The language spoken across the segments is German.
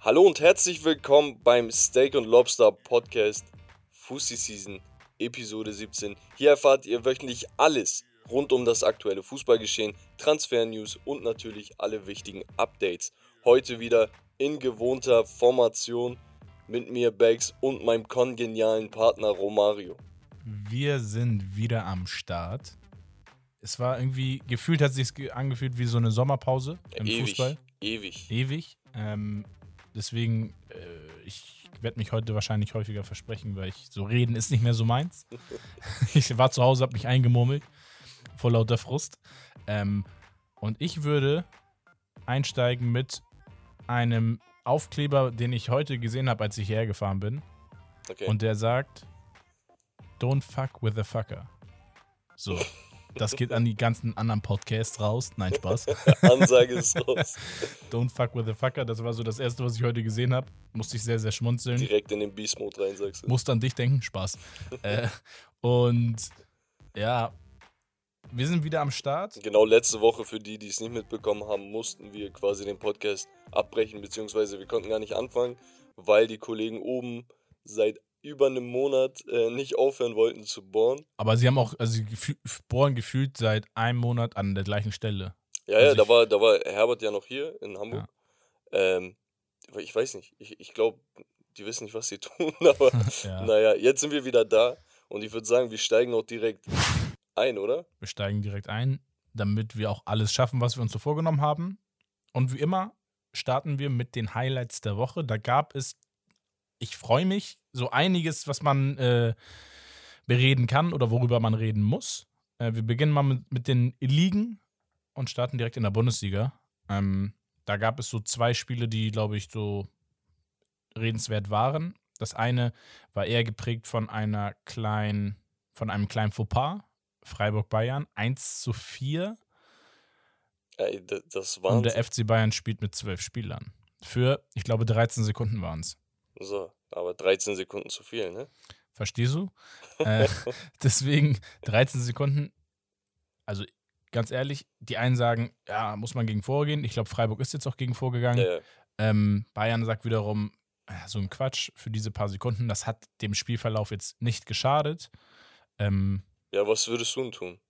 Hallo und herzlich willkommen beim Steak und Lobster Podcast Fussi Season Episode 17. Hier erfahrt ihr wöchentlich alles rund um das aktuelle Fußballgeschehen, Transfer-News und natürlich alle wichtigen Updates. Heute wieder in gewohnter Formation mit mir Bags und meinem kongenialen Partner Romario. Wir sind wieder am Start. Es war irgendwie, gefühlt hat es sich angefühlt wie so eine Sommerpause im ewig, Fußball. ewig. Ewig. Ähm, deswegen, äh, ich werde mich heute wahrscheinlich häufiger versprechen, weil ich so reden ist nicht mehr so meins. ich war zu Hause, habe mich eingemurmelt, vor lauter Frust. Ähm, und ich würde einsteigen mit einem Aufkleber, den ich heute gesehen habe, als ich hierher gefahren bin. Okay. Und der sagt, don't fuck with the fucker. So. Das geht an die ganzen anderen Podcasts raus. Nein, Spaß. Ansage ist raus. Don't fuck with the fucker. Das war so das erste, was ich heute gesehen habe. Musste ich sehr, sehr schmunzeln. Direkt in den Beast Mode rein, sagst du. Musste an dich denken. Spaß. äh, und ja, wir sind wieder am Start. Genau, letzte Woche, für die, die es nicht mitbekommen haben, mussten wir quasi den Podcast abbrechen, beziehungsweise wir konnten gar nicht anfangen, weil die Kollegen oben seit über einem Monat äh, nicht aufhören wollten zu bohren. Aber sie haben auch, also sie gefü- bohren gefühlt seit einem Monat an der gleichen Stelle. Ja, ja, Also da ich- war, da war Herbert ja noch hier in Hamburg. Ähm, aber ich weiß nicht, ich, ich glaube, die wissen nicht, was sie tun, aber Ja. naja, jetzt sind wir wieder da und ich würde sagen, wir steigen auch direkt ein, oder? Wir steigen direkt ein, damit wir auch alles schaffen, was wir uns so vorgenommen haben. Und wie immer starten wir mit den Highlights der Woche. Da gab es, ich freue mich, so einiges, was man äh, bereden kann oder worüber man reden muss. Äh, wir beginnen mal mit, mit den Ligen und starten direkt in der Bundesliga. Ähm, da gab es so zwei Spiele, die, glaube ich, so redenswert waren. Das eine war eher geprägt von einer kleinen, von einem kleinen Fauxpas. Freiburg-Bayern 1 zu 4 Ey, das, das und der FC Bayern spielt mit zwölf Spielern. Für, ich glaube, 13 Sekunden waren es. So, aber 13 Sekunden zu viel, ne? Verstehst du? äh, deswegen 13 Sekunden. Also ganz ehrlich, die einen sagen, ja, muss man gegen vorgehen. Ich glaube, Freiburg ist jetzt auch gegen vorgegangen. Ja. Ähm, Bayern sagt wiederum, so ein Quatsch für diese paar Sekunden. Das hat dem Spielverlauf jetzt nicht geschadet. Ähm, ja, was würdest du denn tun?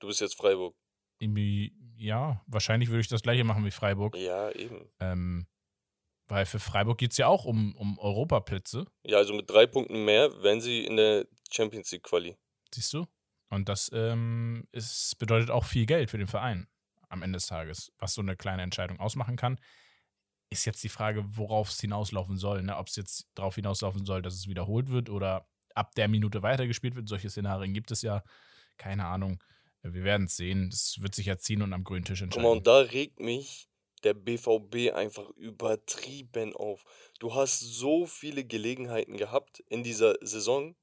Du bist jetzt Freiburg. irgendwie, ja, wahrscheinlich würde ich das gleiche machen wie Freiburg. Ja, eben. Ähm, weil für Freiburg geht es ja auch um, um Europaplätze, Ja, also mit drei Punkten mehr wären sie in der Champions League Quali. siehst du? Und das ähm, ist, bedeutet auch viel Geld für den Verein am Ende des Tages. Was so eine kleine Entscheidung ausmachen kann, ist jetzt die Frage, worauf es hinauslaufen soll. Ne? Ob es jetzt darauf hinauslaufen soll, dass es wiederholt wird oder ab der Minute weitergespielt wird. Solche Szenarien gibt es ja. Keine Ahnung. Wir werden es sehen. Das wird sich ja ziehen und am grünen Tisch Guck entscheiden. mal, und da regt mich der BVB einfach übertrieben auf. Du hast so viele Gelegenheiten gehabt in dieser Saison,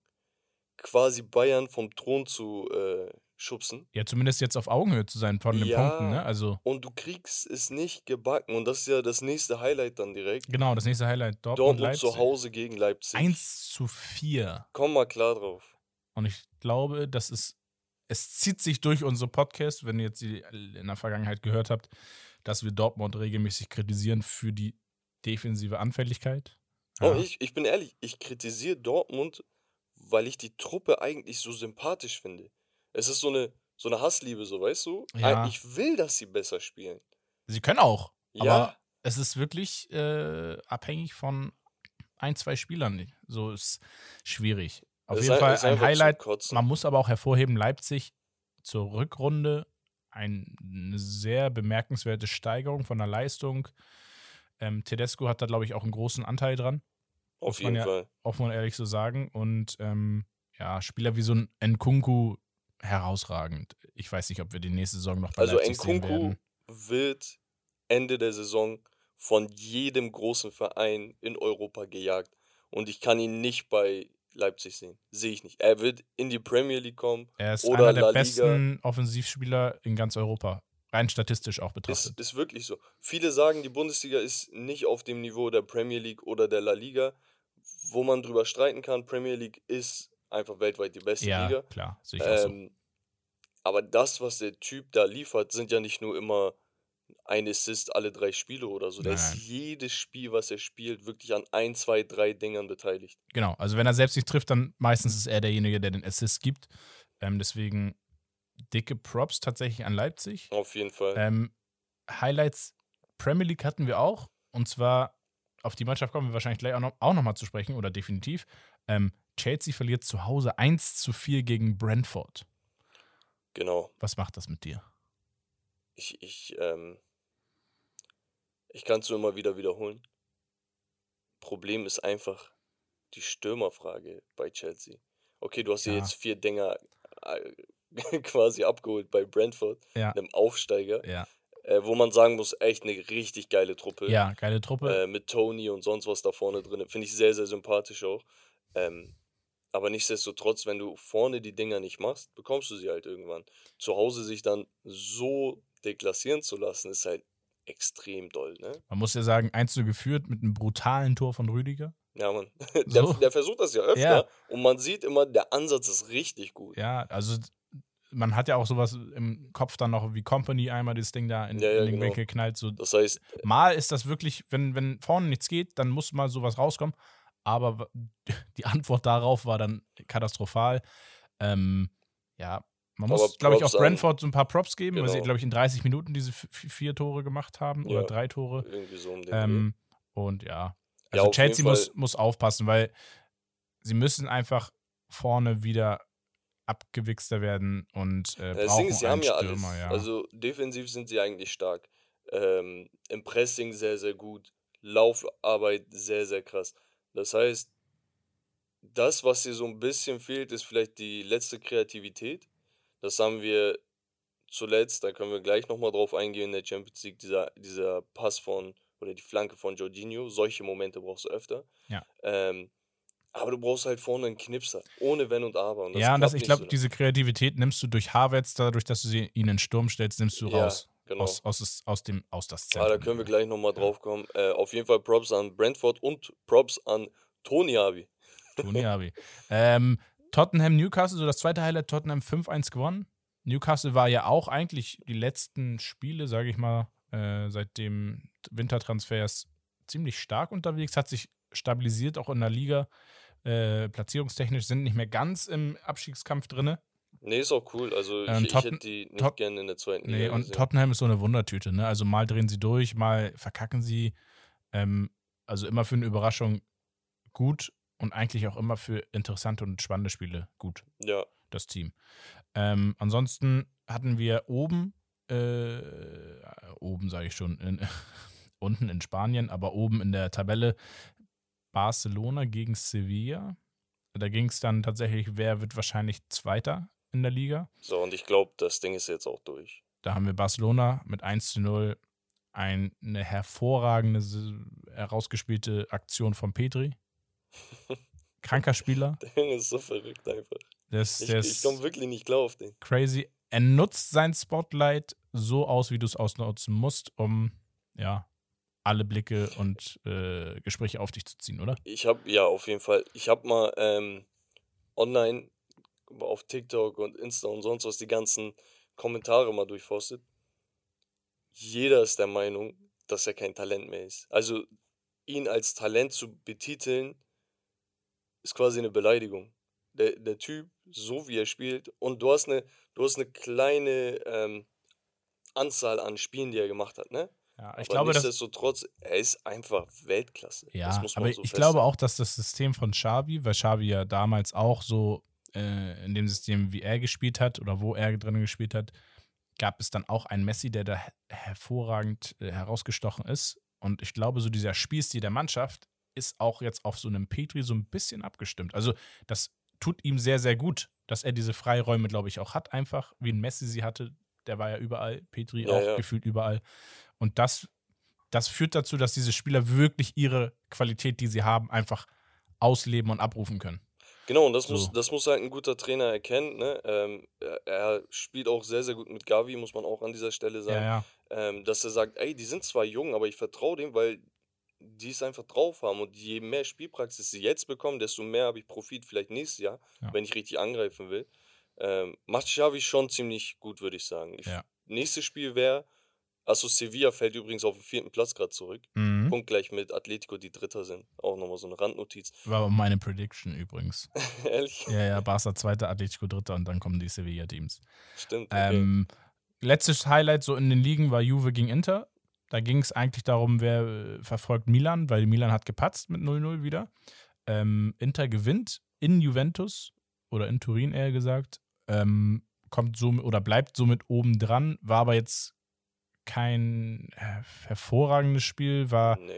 quasi Bayern vom Thron zu äh, schubsen. ja, zumindest jetzt auf Augenhöhe zu sein von den Ja. Punkten. Ne? Also, Und du kriegst es nicht gebacken. Und das ist ja das nächste Highlight dann direkt. genau, das nächste Highlight: Dortmund, Dortmund zu Hause gegen Leipzig. 1 zu 4. Komm mal klar drauf. Und ich glaube, das ist, es zieht sich durch unsere Podcast, wenn ihr jetzt die in der Vergangenheit gehört habt, dass wir Dortmund regelmäßig kritisieren für die defensive Anfälligkeit. Oh, ich, ich bin ehrlich, ich kritisiere Dortmund, weil ich die Truppe eigentlich so sympathisch finde. Es ist so eine, so eine Hassliebe, so weißt du? Ja. Ich will, dass sie besser spielen. Sie können auch, Ja, aber es ist wirklich äh, abhängig von ein, zwei Spielern. So ist schwierig. Auf ist jeden Fall ein Highlight. Man muss aber auch hervorheben, Leipzig zur Rückrunde eine sehr bemerkenswerte Steigerung von der Leistung. Ähm, Tedesco hat da, glaube ich, auch einen großen Anteil dran, auf jeden ja- Fall. auch mal ehrlich so sagen. Und ähm, ja, Spieler wie so ein Nkunku herausragend. Ich weiß nicht, ob wir die nächste Saison noch bei Also Leipzig sehen Nkunku werden. wird Ende der Saison von jedem großen Verein in Europa gejagt. Und ich kann ihn nicht bei Leipzig sehen. Sehe ich nicht. Er wird in die Premier League kommen. Er ist oder einer der La Liga. besten Offensivspieler in ganz Europa. Rein statistisch auch Ist, betrachtet. ist wirklich so. Viele sagen, die Bundesliga ist nicht auf dem Niveau der Premier League oder der La Liga, wo man drüber streiten kann. Premier League ist einfach weltweit die beste ja, Liga. klar, sehe ich auch so. Ähm, aber das, was der Typ da liefert, sind ja nicht nur immer ein Assist alle drei Spiele oder so. Der Nein. ist jedes Spiel, was er spielt, wirklich an ein, zwei, drei Dingern beteiligt. Genau, also wenn er selbst nicht trifft, dann meistens ist er derjenige, der den Assist gibt. Ähm, deswegen dicke Props tatsächlich an Leipzig. Auf jeden Fall. Ähm, Highlights Premier League hatten wir auch. Und zwar, auf die Mannschaft kommen wir wahrscheinlich gleich auch noch, auch noch mal zu sprechen, oder definitiv. Ähm, Chelsea verliert zu Hause 1 zu 4 gegen Brentford. Genau. Was macht das mit dir? Ich, ich, ähm, ich kann es nur immer wieder wiederholen. Problem ist einfach die Stürmerfrage bei Chelsea. Okay, du hast Ja. jetzt vier Dinger äh, quasi abgeholt bei Brentford, Ja. einem Aufsteiger, Ja, äh, wo man sagen muss, echt eine richtig geile Truppe. ja geile Truppe. äh, mit Tony und sonst was da vorne drin. Finde ich sehr, sehr sympathisch auch. Ähm, aber nichtsdestotrotz, wenn du vorne die Dinger nicht machst, bekommst du sie halt irgendwann. Zu Hause sich dann so deklassieren zu lassen, ist halt extrem doll, ne? Man muss ja sagen, 1 zu geführt mit einem brutalen Tor von Rüdiger. Ja, Mann. So. Der, der versucht das ja öfter Ja. und man sieht immer, der Ansatz ist richtig gut. Ja, also man hat ja auch sowas im Kopf dann noch wie Company einmal das Ding da in, Ja, ja, in den genau. Winkel knallt. So, Das heißt, mal ist das wirklich, wenn, wenn vorne nichts geht, dann muss mal sowas rauskommen. Aber die Antwort darauf war dann katastrophal. Ähm, ja, man muss, glaube ich, auch Brentford so ein paar Props geben, weil sie, Genau. glaube ich, in 30 Minuten diese vier Tore gemacht haben oder Ja. drei Tore. irgendwie so um den Ähm, und ja, Ja, also jeden Chelsea muss, muss aufpassen, weil sie müssen einfach vorne wieder abgewichster werden und äh. Das brauchen ist, sie haben ja alles. Stürmer. Ja. Also defensiv sind sie eigentlich stark. Ähm, Im Pressing sehr, sehr gut. Laufarbeit sehr, sehr krass. Das heißt, das, was dir so ein bisschen fehlt, ist vielleicht die letzte Kreativität. Das haben wir zuletzt, da können wir gleich nochmal drauf eingehen, in der Champions League, dieser, dieser Pass von, oder die Flanke von Jorginho. Solche Momente brauchst du öfter. Ja. Ähm, aber du brauchst halt vorne einen Knipser, ohne Wenn und Aber. Und ja, und das, ich glaube, so diese Kreativität nimmst du durch Havertz, dadurch, dass du sie in den Sturm stellst, nimmst du Ja, raus. genau. Aus, aus, aus, dem, aus das Ah, Zentrum. da können wir gleich nochmal drauf kommen. Äh, auf jeden Fall Props an Brentford und Props an Tony Avi. Toni Avi. ähm, Tottenham Newcastle, so das zweite Highlight, Tottenham 5-1 gewonnen. Newcastle war ja auch eigentlich die letzten Spiele, sage ich mal, äh, seit dem Wintertransfers ziemlich stark unterwegs, hat sich stabilisiert auch in der Liga. Äh, platzierungstechnisch sind nicht mehr ganz im Abstiegskampf drin. Nee, ist auch cool. Also ich, Ähm, ich hätte die nicht Tot- gerne in der zweiten Nee, Liga und gesehen. Tottenham ist so eine Wundertüte, ne? Also mal drehen sie durch, mal verkacken sie. Ähm, also immer für eine Überraschung gut und eigentlich auch immer für interessante und spannende Spiele gut, Ja, das Team. Ähm, ansonsten hatten wir oben, äh, oben sage ich schon, in, unten in Spanien, aber oben in der Tabelle Barcelona gegen Sevilla. Da ging es dann tatsächlich, wer wird wahrscheinlich Zweiter in der Liga. so und ich glaube, das Ding ist jetzt auch durch. Da haben wir Barcelona mit 1 zu 0 ein, eine hervorragende, herausgespielte Aktion von Petri. Kranker Spieler. Der Junge ist so verrückt einfach. Ist, Ich, ich komme wirklich nicht klar auf den. crazy. Er nutzt sein Spotlight so aus, wie du es ausnutzen musst, um ja alle Blicke und äh, Gespräche auf dich zu ziehen, oder? Ich habe, ja, auf jeden Fall. Ich habe mal ähm, online auf TikTok und Insta und sonst was die ganzen Kommentare mal durchforstet. Jeder ist der Meinung, dass er kein Talent mehr ist. Also ihn als Talent zu betiteln, ist quasi eine Beleidigung. Der, der Typ, so wie er spielt, und du hast eine, du hast eine kleine ähm, Anzahl an Spielen, die er gemacht hat, ne? Ja, ich Aber glaube, nichtsdestotrotz, er ist einfach Weltklasse. Ja, das muss man aber so ich glaube auch, dass das System von Xavi, weil Xavi ja damals auch so äh, in dem System, wie er gespielt hat oder wo er drin gespielt hat, gab es dann auch einen Messi, der da her- hervorragend äh, herausgestochen ist. Und ich glaube, so dieser Spielstil der Mannschaft ist auch jetzt auf so einem Petri so ein bisschen abgestimmt. Also das tut ihm sehr, sehr gut, dass er diese Freiräume, glaube ich, auch hat, einfach wie ein Messi sie hatte. Der war ja überall, Petri Ja, auch ja. gefühlt überall. Und das, das führt dazu, dass diese Spieler wirklich ihre Qualität, die sie haben, einfach ausleben und abrufen können. Genau, und das, So. muss, das muss halt ein guter Trainer erkennen. Ne? Ähm, er, spielt auch sehr, sehr gut mit Gavi, muss man auch an dieser Stelle sagen. Ja, ja. Ähm, dass er sagt, ey, die sind zwar jung, aber ich vertraue dem, weil die es einfach drauf haben. Und je mehr Spielpraxis sie jetzt bekommen, desto mehr habe ich Profit vielleicht nächstes Jahr, Ja. wenn ich richtig angreifen will. Ähm, macht Xavi schon ziemlich gut, würde ich sagen. Ich, Ja. Nächstes Spiel wäre Achso, Sevilla fällt übrigens auf den vierten Platz gerade zurück. Mhm. Punktgleich mit Atletico, die Dritter sind. Auch nochmal so eine Randnotiz. War meine Prediction übrigens. Ehrlich? Ja, ja, Barca zweiter, Atletico dritter und dann kommen die Sevilla-Teams. Stimmt. Okay. Ähm, letztes Highlight so in den Ligen war Juve gegen Inter. Da ging es eigentlich darum, wer äh, verfolgt Milan, weil Milan hat gepatzt mit 0-0 wieder. Ähm, Inter gewinnt in Juventus oder in Turin eher gesagt. Ähm, kommt so oder bleibt somit oben dran, war aber jetzt kein äh, hervorragendes Spiel, war nee.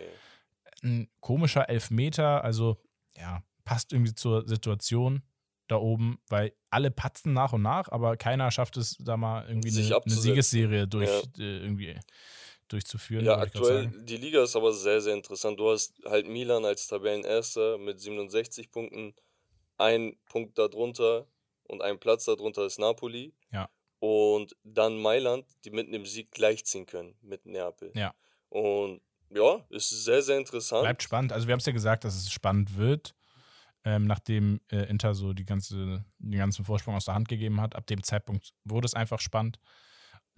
ein komischer Elfmeter, also ja, passt irgendwie zur Situation da oben, weil alle patzen nach und nach, aber keiner schafft es da mal irgendwie eine, eine. Siegesserie durch, Ja. äh, irgendwie durchzuführen. Ja, aktuell, die Liga ist aber sehr, sehr interessant. Du hast halt Milan als Tabellenerster mit 67 Punkten, ein Punkt darunter und ein Platz darunter ist Napoli. Ja. Und dann Mailand, die mit einem Sieg gleichziehen können mit Neapel. Ja. Und ja, ist sehr, sehr interessant. Bleibt spannend. Also wir haben es ja gesagt, dass es spannend wird, ähm, nachdem äh, Inter so die ganze, den ganzen Vorsprung aus der Hand gegeben hat. Ab dem Zeitpunkt wurde es einfach spannend.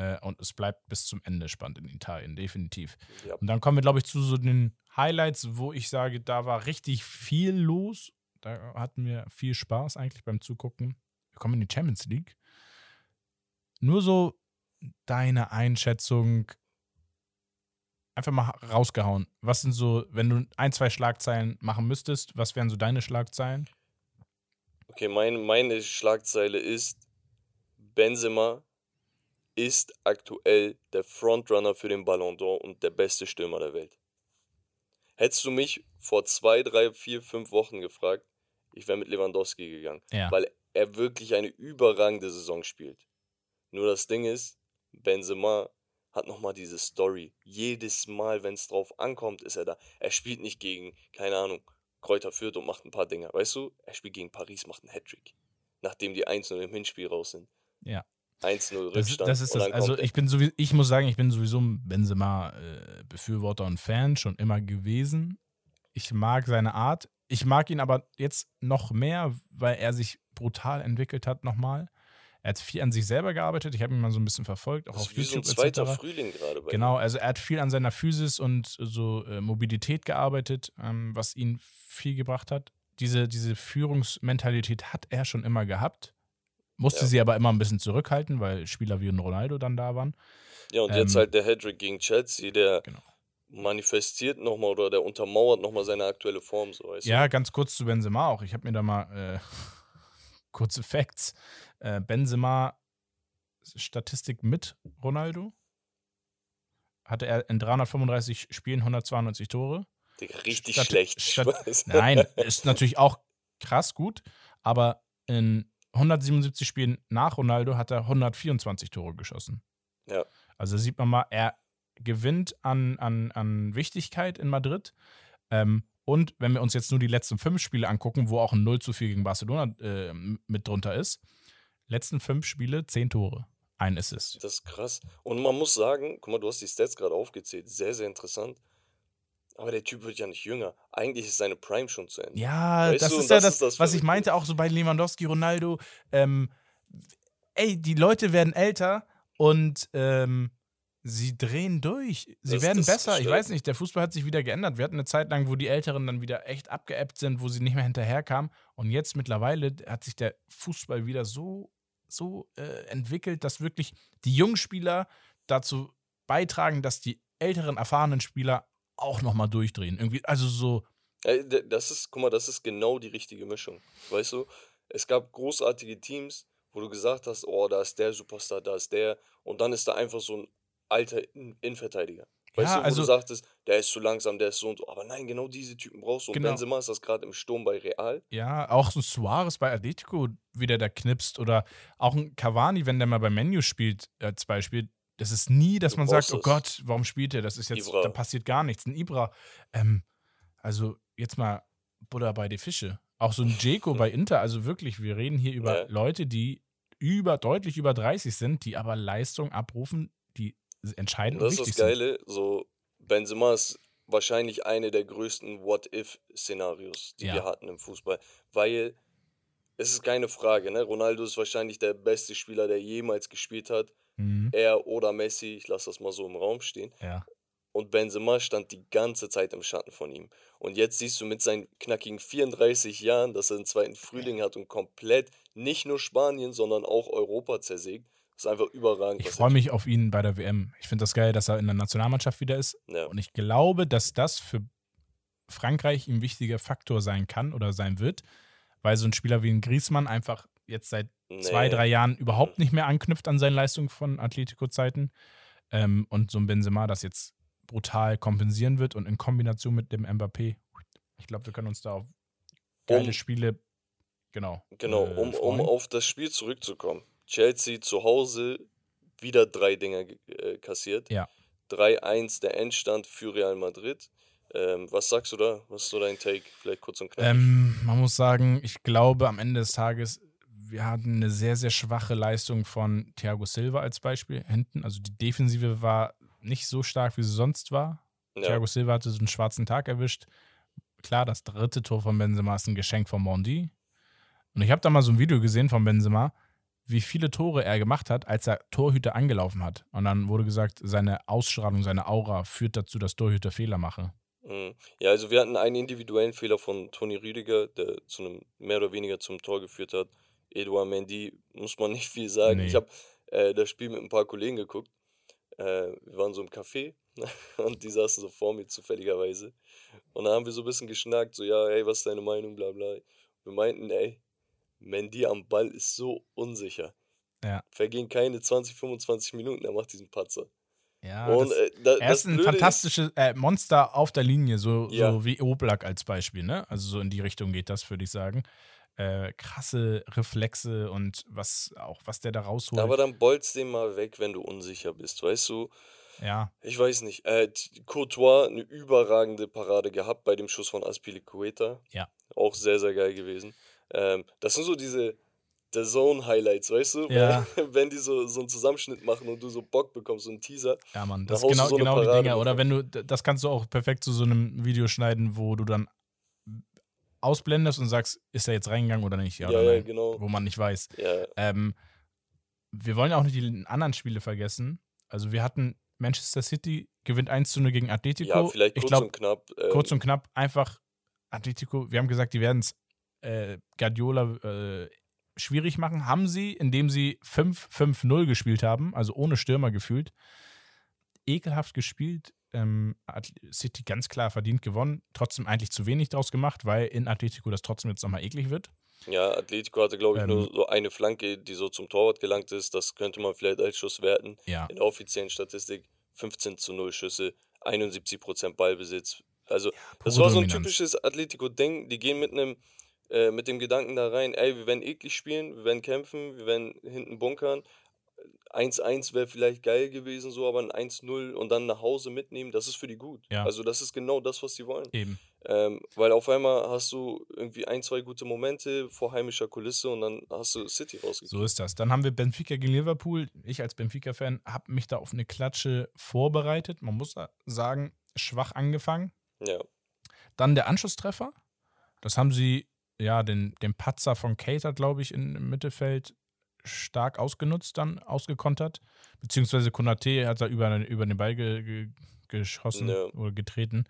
Äh, und es bleibt bis zum Ende spannend in Italien, definitiv. Ja. Und dann kommen wir, glaube ich, zu so den Highlights, wo ich sage, da war richtig viel los. Da hatten wir viel Spaß eigentlich beim Zugucken. Wir kommen in die Champions League. Nur so deine Einschätzung, einfach mal rausgehauen. Was sind so, wenn du ein, zwei Schlagzeilen machen müsstest, was wären so deine Schlagzeilen? Okay, mein, meine Schlagzeile ist, Benzema ist aktuell der Frontrunner für den Ballon d'Or und der beste Stürmer der Welt. Hättest du mich vor zwei, drei, vier, fünf Wochen gefragt, ich wäre mit Lewandowski gegangen, Ja. weil er wirklich eine überragende Saison spielt. Nur das Ding ist, Benzema hat nochmal diese Story. Jedes Mal, wenn es drauf ankommt, ist er da. Er spielt nicht gegen, keine Ahnung, Kräuter Fürth und macht ein paar Dinger. Weißt du, er spielt gegen Paris, macht einen Hattrick. Nachdem die 1-0 im Hinspiel raus sind. Ja. 1-0 Das, Rückstand. das ist und das. Also ich bin sowieso, ich muss sagen, ich bin sowieso ein Benzema-Befürworter und Fan schon immer gewesen. Ich mag seine Art. Ich mag ihn aber jetzt noch mehr, weil er sich brutal entwickelt hat nochmal. Er hat viel an sich selber gearbeitet. Ich habe ihn mal so ein bisschen verfolgt, auch das auf ist wie so ein YouTube zweiter etc. Frühling gerade bei Genau, also er hat viel an seiner Physis und so äh, Mobilität gearbeitet, ähm, was ihn viel gebracht hat. Diese, diese Führungsmentalität hat er schon immer gehabt, musste Ja. sie aber immer ein bisschen zurückhalten, weil Spieler wie ein Ronaldo dann da waren. Ja, und jetzt ähm, halt der Hattrick gegen Chelsea, der Genau. manifestiert nochmal oder der untermauert nochmal seine aktuelle Form. So, Ja, ganz kurz zu Benzema auch. Ich habe mir da mal äh, kurze Facts. Äh, Benzema Statistik mit Ronaldo hatte er in 335 Spielen 192 Tore. du? Digga, richtig Stat- schlecht. Stat-. Nein, ist natürlich auch krass gut, aber in 177 Spielen nach Ronaldo hat er 124 Tore geschossen. Ja. Also sieht man mal, er gewinnt an, an, an Wichtigkeit in Madrid. Ähm, und wenn wir uns jetzt nur die letzten fünf Spiele angucken, wo auch ein 0 zu 4 gegen Barcelona äh, mit drunter ist, letzten fünf Spiele, zehn Tore, ein Assist. Das ist krass. Und man muss sagen, guck mal, du hast die Stats gerade aufgezählt. Sehr, sehr interessant. Aber der Typ wird ja nicht jünger. Eigentlich ist seine Prime schon zu Ende. Ja, Weißt das du, ist ja das das, ist das was ich meinte, auch so bei Lewandowski, Ronaldo. Ähm, ey, die Leute werden älter und ähm, sie drehen durch. Sie Das- werden besser. Ich weiß nicht, der Fußball hat sich wieder geändert. Wir hatten eine Zeit lang, wo die Älteren dann wieder echt abgeebbt sind, wo sie nicht mehr hinterherkamen. Und jetzt mittlerweile hat sich der Fußball wieder so, so äh, entwickelt, dass wirklich die jungen Spieler dazu beitragen, dass die älteren, erfahrenen Spieler auch nochmal durchdrehen. Irgendwie, also so, d- Das ist, guck mal, das ist genau die richtige Mischung. Weißt du, es gab großartige Teams, wo du gesagt hast, oh, da ist der Superstar, da ist der. Und dann ist da einfach so ein alter In- Innenverteidiger. Weißt Ja, du, wo also- du sagtest, der ist zu langsam, der ist so und so. Aber nein, genau diese Typen brauchst du. Und Genau. Benzema ist das gerade im Sturm bei Real. Ja, auch so Suarez bei Atletico wieder der knipst oder auch ein Cavani, wenn der mal bei Menu spielt, als Beispiel. Das ist nie, dass man sagt, oh es. Gott, warum spielt er? Das ist jetzt, Ibra. da passiert gar nichts. Ein Ibra, ähm, also jetzt mal Buddha bei die Fische. Auch so ein Jeko bei Inter, also wirklich, wir reden hier über Ja. Leute, die über, deutlich über 30 sind, die aber Leistung abrufen, die entscheidend Und das ist das sind. Geile, so Benzema ist wahrscheinlich eine der größten What-If-Szenarios, die Ja. wir hatten im Fußball. Weil es ist keine Frage, ne? Ronaldo ist wahrscheinlich der beste Spieler, der jemals gespielt hat. Mhm. Er oder Messi, ich lasse das mal so im Raum stehen. Ja. Und Benzema stand die ganze Zeit im Schatten von ihm. Und jetzt siehst du mit seinen knackigen 34 Jahren, dass er einen zweiten Frühling hat und komplett nicht nur Spanien, sondern auch Europa zersägt. Das ist einfach überragend. Ich freue mich auf ihn bei der WM. Ich finde das geil, dass er in der Nationalmannschaft wieder ist. Ja. Und ich glaube, dass das für Frankreich ein wichtiger Faktor sein kann oder sein wird, weil so ein Spieler wie ein Griezmann einfach jetzt seit zwei, Nee. drei Jahren überhaupt nicht mehr anknüpft an seine Leistung von Atletico-Zeiten. Ähm, und so ein Benzema das jetzt brutal kompensieren wird und in Kombination mit dem Mbappé, ich glaube, wir können uns da auf geile Um- Spiele, genau. Genau, äh, um, um auf das Spiel zurückzukommen. Chelsea zu Hause wieder drei Dinger ge- äh, kassiert. Ja. 3-1 der Endstand für Real Madrid. Ähm, was sagst du da? Was ist so dein Take? Vielleicht kurz und knapp. Ähm, man muss sagen, ich glaube am Ende des Tages, wir hatten eine sehr, sehr schwache Leistung von Thiago Silva als Beispiel hinten. Also die Defensive war nicht so stark, wie sie sonst war. ja. Thiago Silva hatte so einen schwarzen Tag erwischt. Klar, das dritte Tor von Benzema ist ein Geschenk von Mondi. Und ich habe da mal so ein Video gesehen von Benzema, wie viele Tore er gemacht hat, als er Torhüter angelaufen hat. Und dann wurde gesagt, seine Ausstrahlung, seine Aura führt dazu, dass Torhüter Fehler machen. Mhm. Ja, also wir hatten einen individuellen Fehler von Toni Rüdiger, der zu einem mehr oder weniger zum Tor geführt hat. Eduard Mendy, muss man nicht viel sagen. Nee. Ich habe äh, das Spiel mit ein paar Kollegen geguckt. Äh, wir waren so im Café und die saßen so vor mir zufälligerweise. Und da haben wir so ein bisschen geschnackt, so, ja, ey, was ist deine Meinung, bla bla. Wir meinten, ey, Mendy am Ball ist so unsicher. Ja. Vergehen keine 20, 25 Minuten, er macht diesen Patzer. Ja, und das, äh, da, Er ist ein fantastisches äh, Monster auf der Linie, so, Ja. so wie Oblak als Beispiel, ne? Also so in die Richtung geht das, würde ich sagen. Äh, krasse Reflexe und was auch, was der da rausholt. Aber dann bolzt den mal weg, wenn du unsicher bist, weißt du? ja, Ich weiß nicht. Äh, Courtois eine überragende Parade gehabt bei dem Schuss von Aspilicueta. Ja. Auch sehr, sehr geil gewesen. Ähm, das sind so diese The Zone-Highlights, weißt du? Ja. Wenn die so, so einen Zusammenschnitt machen und du so Bock bekommst, so einen Teaser. ja, Mann, Da das ist genau, so genau die Dinger. Oder wenn du, das kannst du auch perfekt zu so einem Video schneiden, wo du dann ausblendest und sagst, ist er jetzt reingegangen oder nicht? Ja, Ja, oder ja, genau. Wo man nicht weiß. Ja, Ähm, wir wollen auch nicht die anderen Spiele vergessen. Also wir hatten Manchester City gewinnt 1 zu 0 gegen Atletico. ja vielleicht ich kurz glaube, und knapp. Ähm, kurz und knapp einfach Atletico, wir haben gesagt, die werden es äh, Guardiola äh, schwierig machen. Haben sie, indem sie 5-5-0 gespielt haben, also ohne Stürmer gefühlt. Ekelhaft gespielt. Ähm, City ganz klar verdient gewonnen. Trotzdem eigentlich zu wenig draus gemacht, weil in Atletico das trotzdem jetzt nochmal eklig wird. Ja, Atletico hatte, glaube ich, Ähm, nur so eine Flanke, die so zum Torwart gelangt ist. Das könnte man vielleicht als Schuss werten. Ja. In der offiziellen Statistik 15 zu 0 Schüsse, 71% Ballbesitz. Also, das pure war so ein Dominanz. typisches Atletico-Ding. Die gehen mit einem äh, mit dem Gedanken da rein, ey, wir werden eklig spielen, wir werden kämpfen, wir werden hinten bunkern. 1-1 wäre vielleicht geil gewesen, so, aber ein 1-0 und dann nach Hause mitnehmen, das ist für die gut. Ja. Also, das ist genau das, was sie wollen. Eben. Ähm, weil auf einmal hast du irgendwie ein, zwei gute Momente vor heimischer Kulisse und dann hast du City rausgekriegt. So ist das. Dann haben wir Benfica gegen Liverpool. Ich als Benfica-Fan habe mich da auf eine Klatsche vorbereitet. Man muss sagen, schwach angefangen. Ja, Dann der Anschlusstreffer. Das haben sie, ja, den, den Patzer von Cater, glaube ich, im Mittelfeld stark ausgenutzt, dann ausgekontert. Beziehungsweise Konate hat da über, über den Ball ge, ge, geschossen Ja. oder getreten,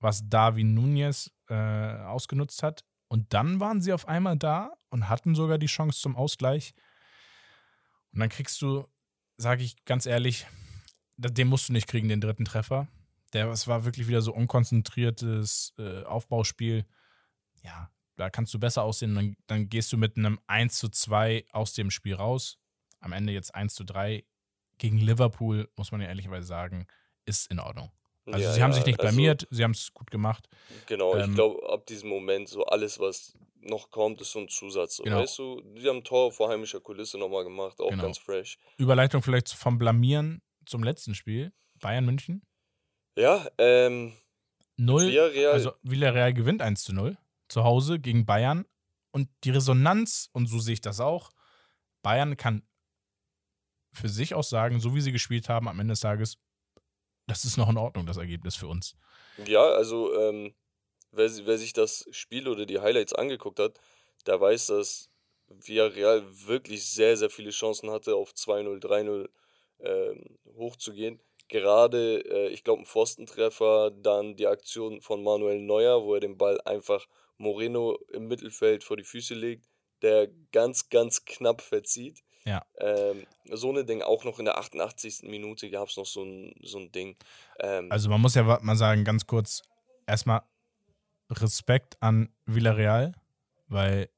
was Darwin Nunez äh, ausgenutzt hat. Und dann waren sie auf einmal da und hatten sogar die Chance zum Ausgleich. Und dann kriegst du, sage ich ganz ehrlich, den musst du nicht kriegen, den dritten Treffer. Der, es war wirklich wieder so unkonzentriertes äh, Aufbauspiel. Ja, da kannst du besser aussehen. Dann, dann gehst du mit einem 1 zu 2 aus dem Spiel raus. Am Ende jetzt 1 zu 3 gegen Liverpool, muss man ja ehrlicherweise sagen, ist in Ordnung. Also Ja, sie haben ja, sich nicht also- blamiert, sie haben es gut gemacht. Genau, ich Ähm, glaube, ab diesem Moment, so alles, was noch kommt, ist so ein Zusatz. So, Genau. Weißt du, die haben Tor vor heimischer Kulisse nochmal gemacht, auch Genau. ganz fresh. Überleitung vielleicht vom Blamieren zum letzten Spiel. Bayern München. Ja, ähm, 0. Villarreal, Also Villarreal gewinnt 1 zu 0 zu Hause gegen Bayern. Und die Resonanz, und so sehe ich das auch, Bayern kann für sich auch sagen, so wie sie gespielt haben am Ende des Tages, das ist noch in Ordnung, das Ergebnis für uns. ja, also, ähm, wer, wer sich das Spiel oder die Highlights angeguckt hat, der weiß, dass Villarreal wirklich sehr, sehr viele Chancen hatte auf 2-0, 3-0 ähm, hochzugehen. Gerade, äh, ich glaube, ein Pfostentreffer, dann die Aktion von Manuel Neuer, wo er den Ball einfach Moreno im Mittelfeld vor die Füße legt, der ganz, ganz knapp verzieht. Ja. Ähm, so eine Ding, auch noch in der 88. Minute gab es noch so ein, so ein Ding. Ähm, Also man muss ja mal sagen, ganz kurz, erstmal Respekt an Villarreal, weil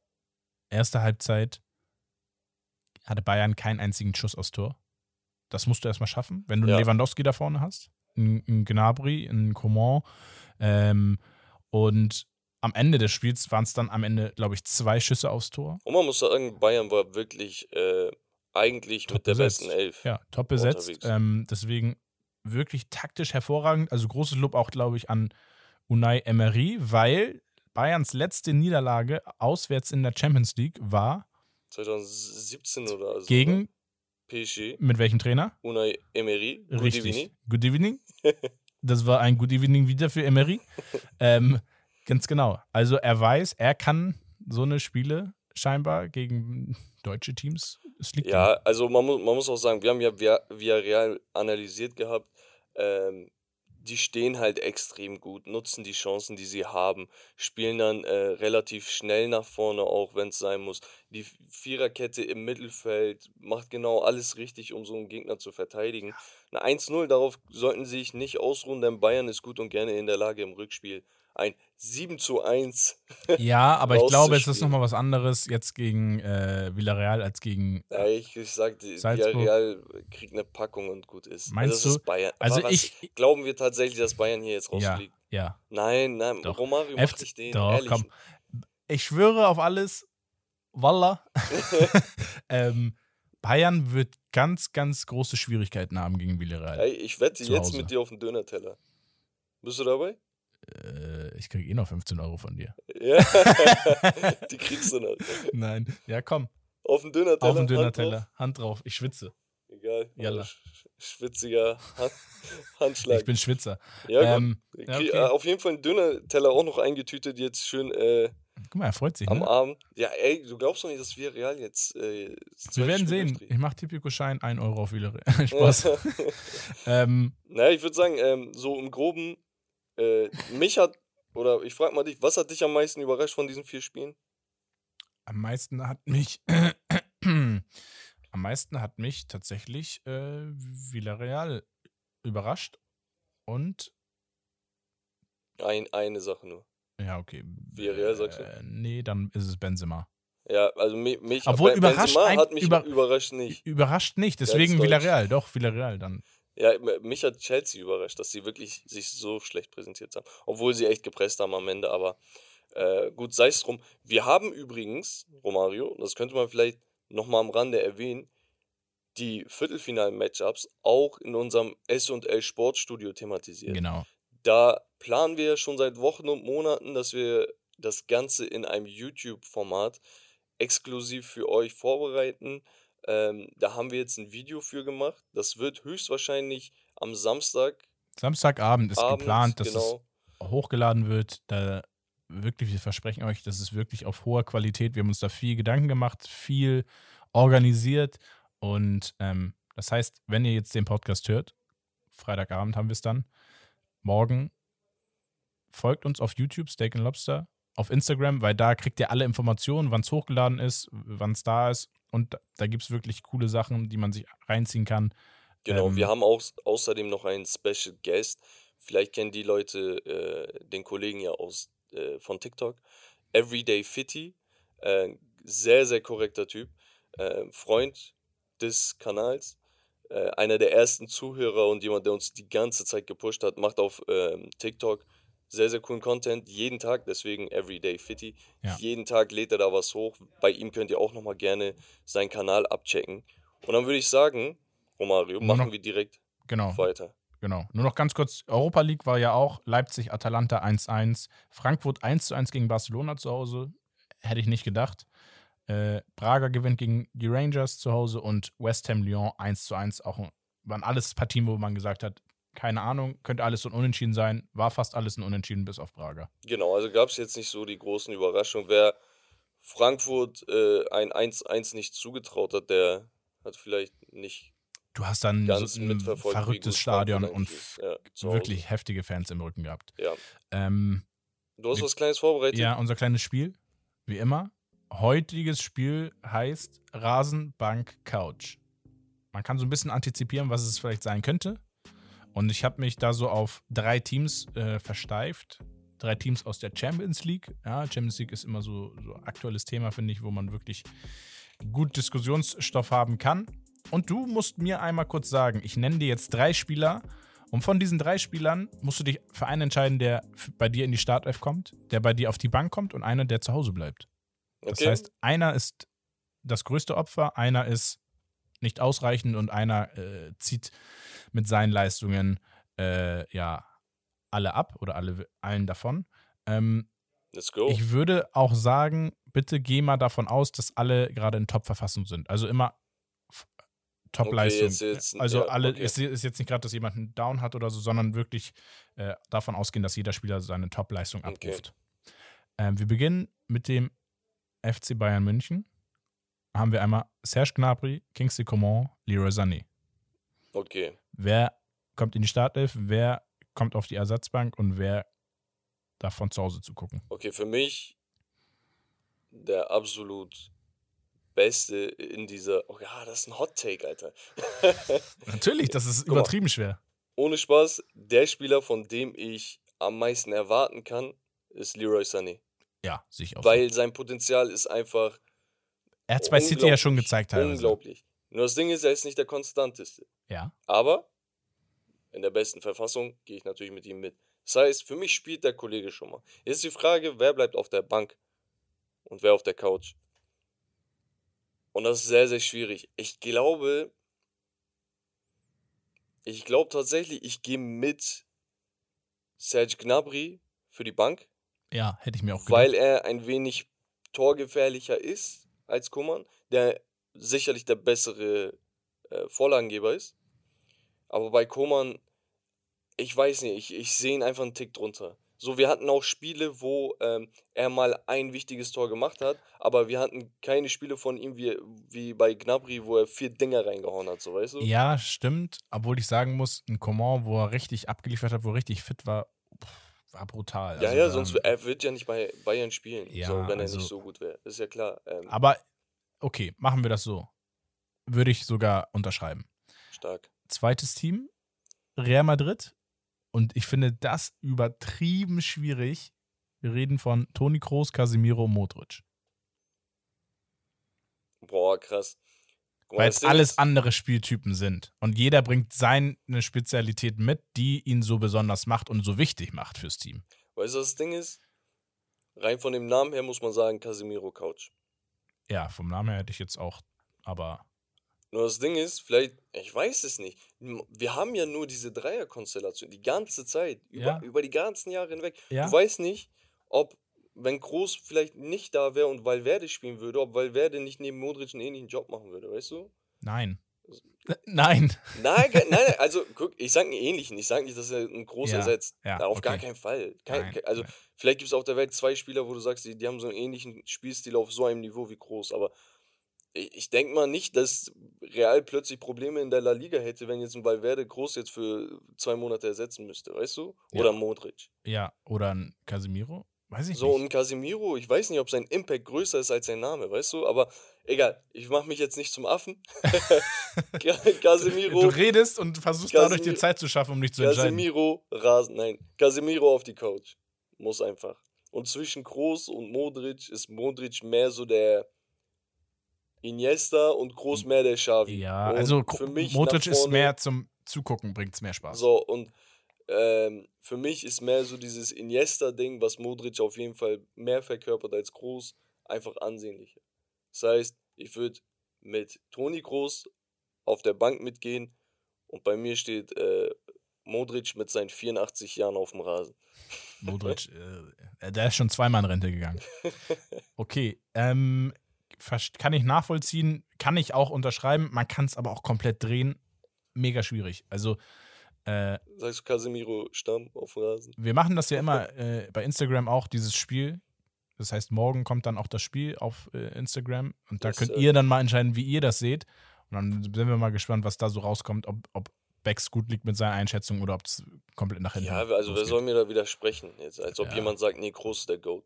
erste Halbzeit hatte Bayern keinen einzigen Schuss aufs Tor. Das musst du erstmal schaffen, wenn du einen Ja. Lewandowski da vorne hast, einen, einen Gnabry, einen Coman ähm, und am Ende des Spiels waren es dann am Ende, glaube ich, zwei Schüsse aufs Tor. und man muss sagen, Bayern war wirklich äh, eigentlich Top mit der besetzt. besten Elf. Ja, top besetzt. Ähm, deswegen wirklich taktisch hervorragend. Also großes Lob auch, glaube ich, an Unai Emery, weil Bayerns letzte Niederlage auswärts in der Champions League war 2017 oder so. gegen, ne? PSG, mit welchem Trainer? Unai Emery, Good Richtig. evening. Good Evening. Das war ein Good Evening wieder für Emery. ähm, ganz genau. Also er weiß, er kann so eine Spiele scheinbar gegen deutsche Teams. Ja, also man muss, man muss auch sagen, wir haben ja Via- Villarreal analysiert gehabt. Ähm, die stehen halt extrem gut, nutzen die Chancen, die sie haben, spielen dann äh, relativ schnell nach vorne, auch wenn es sein muss. Die Viererkette im Mittelfeld macht genau alles richtig, um so einen Gegner zu verteidigen. Ein 1-0, darauf sollten sie sich nicht ausruhen, denn Bayern ist gut und gerne in der Lage, im Rückspiel ein 7 zu 1 Ja, aber ich glaube, es ist nochmal was anderes jetzt gegen äh, Villarreal als gegen. Ja, ich, ich sag, die Salzburg. Villarreal kriegt eine Packung und gut ist. Meinst also, das du? Ist Bayern. Also was, ich- Glauben wir tatsächlich, dass Bayern hier jetzt Ja, rausfliegt? ja. Nein, nein, Doch. Romario macht nicht den. Doch, ehrlich. komm. Ich schwöre auf alles. Wallah. ähm, Bayern wird ganz, ganz große Schwierigkeiten haben gegen Villarreal. Ey, ich wette jetzt Hause. mit dir auf den Döner-Teller. Bist du dabei? Äh, ich kriege eh noch 15 Euro von dir. Ja. Die kriegst du noch. Nein. Ja, komm. Auf den Döner-Teller. Auf den Hand drauf. Döner-Teller. Hand drauf. Ich schwitze. Egal. Jalla. Sch- Schwitziger Hand Handschlag. Ich bin Schwitzer. ja, gut. ähm, ja, okay. äh, Auf jeden Fall einen Döner-Teller auch noch eingetütet, jetzt schön äh, Guck mal, er freut sich. am Ne? Abend. Ja, ey, du glaubst doch nicht, dass wir Real jetzt. Äh, Wir werden sehen. durchdrehen. Ich mache Tipico-Schein 1 Euro auf Villarreal. Spaß. ähm, naja, ich würde sagen, ähm, so im Groben, äh, mich hat, oder ich frage mal dich, was hat dich am meisten überrascht von diesen vier Spielen? am meisten hat mich. am meisten hat mich tatsächlich äh, Villarreal überrascht. Und. Ein, eine Sache nur. Ja, okay. Villarreal, sagst du? Äh, nee, dann ist es Benzema. Ja, also mich, mich Obwohl, überrascht Benzema ein- hat mich über- überrascht nicht. Überrascht nicht, deswegen. Villarreal. Doch, Villarreal dann. Ja, mich hat Chelsea überrascht, dass sie wirklich sich so schlecht präsentiert haben. Obwohl sie echt gepresst haben am Ende, aber äh, gut, sei es drum. Wir haben übrigens, Romario, das könnte man vielleicht nochmal am Rande erwähnen, die Viertelfinal-Matchups auch in unserem S&L Sportstudio thematisiert. Genau. Da planen wir schon seit Wochen und Monaten, dass wir das Ganze in einem YouTube-Format exklusiv für euch vorbereiten. Ähm, da haben wir jetzt ein Video für gemacht. Das wird höchstwahrscheinlich am Samstag Samstagabend ist Abend, geplant, dass genau. es hochgeladen wird. Da wirklich, wir versprechen euch, das ist wirklich auf hoher Qualität. Wir haben uns da viel Gedanken gemacht, viel organisiert. Und ähm, das heißt, wenn ihr jetzt den Podcast hört, Freitagabend haben wir es dann, morgen folgt uns auf YouTube, Steak and Lobster, auf Instagram, weil da kriegt ihr alle Informationen, wann es hochgeladen ist, wann es da ist. Und da, da gibt es wirklich coole Sachen, die man sich reinziehen kann. Genau, Ähm, wir haben auch außerdem noch einen Special Guest. Vielleicht kennen die Leute äh, den Kollegen ja aus äh, von TikTok. Everyday Fitty. Äh, sehr, sehr korrekter Typ. Äh, Freund des Kanals. Äh, einer der ersten Zuhörer und jemand, der uns die ganze Zeit gepusht hat, macht auf ähm, TikTok sehr, sehr coolen Content. Jeden Tag, deswegen Everyday Fitty. Ja. Jeden Tag lädt er da was hoch. Bei ihm könnt ihr auch nochmal gerne seinen Kanal abchecken. Und dann würde ich sagen, Romario, machen noch- wir direkt Genau. weiter. Genau. Nur noch ganz kurz: Europa League war ja auch Leipzig, Atalanta 1-1, Frankfurt 1-1 gegen Barcelona zu Hause. Hätte ich nicht gedacht. Äh, Braga gewinnt gegen die Rangers zu Hause und West Ham Lyon 1-1. Auch waren alles Partien, wo man gesagt hat, keine Ahnung, könnte alles so ein Unentschieden sein. War fast alles ein Unentschieden bis auf Braga. Genau, also gab es jetzt nicht so die großen Überraschungen. Wer Frankfurt äh, ein 1-1 nicht zugetraut hat, der hat vielleicht nicht du hast dann so ein verrücktes Stadion und. Ja, wirklich heftige Fans im Rücken gehabt. Ja. Ähm, Du hast Wir- was Kleines vorbereitet? ja, unser kleines Spiel, wie immer. Heutiges Spiel heißt Rasenbank Couch. Man kann so ein bisschen antizipieren, was es vielleicht sein könnte. Und ich habe mich da so auf drei Teams äh, versteift. Drei Teams aus der Champions League. Ja, Champions League ist immer so, so aktuelles Thema, finde ich, wo man wirklich gut Diskussionsstoff haben kann. Und du musst mir einmal kurz sagen, ich nenne dir jetzt drei Spieler. Und von diesen drei Spielern musst du dich für einen entscheiden, der bei dir in die Startelf kommt, der bei dir auf die Bank kommt und einer, der zu Hause bleibt. Das Okay. heißt, einer ist das größte Opfer, einer ist nicht ausreichend und einer äh, zieht mit seinen Leistungen äh, ja alle ab oder alle allen davon. Ähm, Let's go. ich würde auch sagen, bitte geh mal davon aus, dass alle gerade in Top-Verfassung sind. Also immer Top-Leistung. jetzt- also ja, alle, okay. es ist jetzt nicht gerade, dass jemand einen Down hat oder so, sondern wirklich äh, davon ausgehen, dass jeder Spieler seine Top-Leistung Okay. abruft. Ähm, wir beginnen mit dem FC Bayern München. Haben wir einmal Serge Gnabry, Kingsley Coman, Leroy Sané. okay. Wer kommt in die Startelf, wer kommt auf die Ersatzbank und wer davon zu Hause zu gucken? Okay, für mich der absolut Beste in dieser. Oh ja, das ist ein Hot Take, Alter. Natürlich, das ist mal. übertrieben schwer. Ohne Spaß, der Spieler, von dem ich am meisten erwarten kann, ist Leroy Sané. Ja, sehe ich auch. Weil sein Potenzial ist einfach Er hat es bei City ja schon gezeigt teilweise. Unglaublich. Nur das Ding ist, er ist nicht der konstanteste. Ja. Aber in der besten Verfassung gehe ich natürlich mit ihm mit. Das heißt, für mich spielt der Kollege schon mal. Jetzt ist die Frage, wer bleibt auf der Bank und wer auf der Couch. Und das ist sehr, sehr schwierig. Ich glaube, ich glaube tatsächlich, ich gehe mit Serge Gnabry für die Bank, Ja, hätte ich mir auch gedacht. weil er ein wenig torgefährlicher ist als Kuman, der sicherlich der bessere äh, Vorlagengeber ist. Aber bei Koman, ich weiß nicht, ich, ich sehe ihn einfach einen Tick drunter. So, wir hatten auch Spiele, wo ähm, er mal ein wichtiges Tor gemacht hat, aber wir hatten keine Spiele von ihm wie, wie bei Gnabry, wo er vier Dinger reingehauen hat, so weißt du? Ja, stimmt. Obwohl ich sagen muss, ein Coman, wo er richtig abgeliefert hat, wo er richtig fit war, pff, war brutal. Ja, Also, ja, sonst ähm, er wird ja nicht bei Bayern spielen, Ja, so, wenn er also- nicht so gut wäre. Ist ja klar. Ähm, Aber okay, machen wir das so. Würde ich sogar unterschreiben. stark. Zweites Team, Real Madrid. Und ich finde das übertrieben schwierig. Wir reden von Toni Kroos, Casemiro, Modric. Boah, krass. Weil es alles andere Spieltypen sind. Und jeder bringt seine Spezialität mit, die ihn so besonders macht und so wichtig macht fürs Team. Weißt du, das Ding ist? Rein von dem Namen her muss man sagen, Casemiro Couch. Ja, vom Namen her hätte ich jetzt auch, aber Nur das Ding ist, vielleicht, ich weiß es nicht. Wir haben ja nur diese Dreierkonstellation die ganze Zeit, über, Ja. über die ganzen Jahre hinweg. Ja. Du weißt nicht, ob, wenn Groß vielleicht nicht da wäre und Valverde spielen würde, ob Valverde nicht neben Modric einen ähnlichen Job machen würde, weißt du? nein. Nein. Nein, nein, nein, also guck, ich sage einen ähnlichen. Ich sage nicht, dass er einen Groß Ja, ersetzt. ja, auf okay. gar keinen Fall. Kein, Nein, also nein. vielleicht gibt es auf der Welt zwei Spieler, wo du sagst, die, die haben so einen ähnlichen Spielstil auf so einem Niveau wie Groß. Aber ich, ich denke mal nicht, dass Real plötzlich Probleme in der La Liga hätte, wenn jetzt ein Valverde Groß jetzt für zwei Monate ersetzen müsste, weißt du? Ja. Oder Modric. Ja, oder ein Casemiro? Weiß ich So, nicht. und Casemiro, ich weiß nicht, ob sein Impact größer ist als sein Name, weißt du? Aber egal, ich mache mich jetzt nicht zum Affen. Ca- Casemiro. Du redest und versuchst dadurch dir Casemiro- Zeit zu schaffen, um dich zu entscheiden. Casemiro, Rasen, nein. Casemiro auf die Couch. Muss einfach. Und zwischen Kroos und Modric ist Modric mehr so der Iniesta und Kroos mehr der Xavi. Ja, und also für mich Modric ist mehr zum Zugucken, bringt es mehr Spaß. So, und ähm, für mich ist mehr so dieses Iniesta-Ding, was Modric auf jeden Fall mehr verkörpert als Kroos, einfach ansehnlicher. Das heißt, ich würde mit Toni Kroos auf der Bank mitgehen und bei mir steht äh, Modric mit seinen 84 Jahren auf dem Rasen. Modric, äh, der ist schon zweimal in Rente gegangen. Okay, ähm, kann ich nachvollziehen, kann ich auch unterschreiben, man kann es aber auch komplett drehen. Mega schwierig. Also, äh, Sagst du Casemiro Stamm auf dem Rasen? wir machen das ja immer äh, bei Instagram auch, dieses Spiel. Das heißt, morgen kommt dann auch das Spiel auf äh, Instagram und da Yes, könnt ihr dann mal entscheiden, wie ihr das seht. Und dann sind wir mal gespannt, was da so rauskommt, ob, ob Becks gut liegt mit seiner Einschätzung oder ob es komplett nach hinten Ja, also wer soll mir da widersprechen? Jetzt, als ob Ja. jemand sagt, nee, Groß ist der Goat.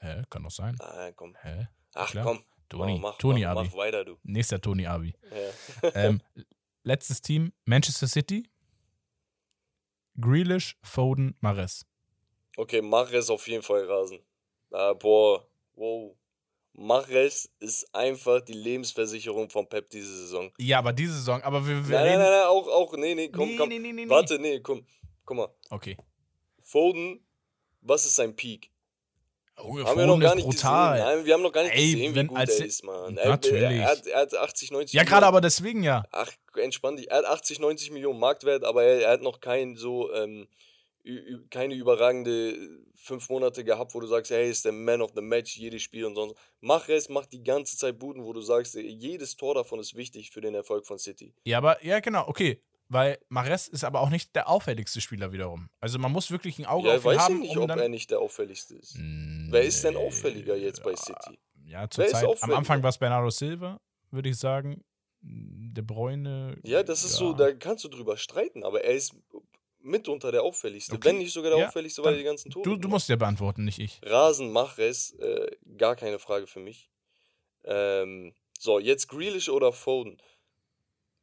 Hä, kann doch sein. Nein, komm. Hä? Ach Klar. komm. Toni, mach, Toni mach, Abi. mach weiter, du. Nächster Toni Abi. Ja. ähm, letztes Team, Manchester City. Grealish, Foden, Mares. Okay, Mahrez auf jeden Fall Rasen. Ah, boah, wow. Mahrez ist einfach die Lebensversicherung von Pep diese Saison. Ja, aber diese Saison, aber wir, wir Nein, nein, nein, nein, auch, auch, nee, nee, komm, Nee, komm. nee, nee. Warte, nee, komm. Guck mal. Okay. Foden, was ist sein Peak? Oh, haben wir noch gar nicht brutal. gesehen. Nein, wir haben noch gar nicht Ey, gesehen, wie wenn- gut als er ist, Mann. Natürlich. Er, hat, er hat 80, 90 Ja, gerade aber deswegen ja. Ach, entspann dich. Er hat 80, 90 Millionen Marktwert, aber er, er hat noch kein so, ähm, keine überragende fünf Monate gehabt, wo du sagst, hey, ist der Man of the Match, jedes Spiel und sonst. Mach es, mach die ganze Zeit Buden, wo du sagst, jedes Tor davon ist wichtig für den Erfolg von City. Ja, aber, ja, genau, okay. Weil Mares ist aber auch nicht der auffälligste Spieler wiederum. Also man muss wirklich ein Auge Ja, auf ich ihn weiß ja haben, nicht, um ob er nicht der auffälligste ist. Mm, Wer ist denn nee, auffälliger jetzt bei City? Ja, Wer ist zurzeit. Am? Anfang war es Bernardo Silva, würde ich sagen. De Bruyne. Ja, das ist so, da kannst du drüber streiten, aber er ist mitunter der auffälligste. Okay. Wenn nicht sogar der Ja, auffälligste, weil er die ganzen Tore Du, du musst ja beantworten, nicht ich. Rasen, Mahrez, äh, gar keine Frage für mich. Ähm, so, jetzt Grealish oder Foden.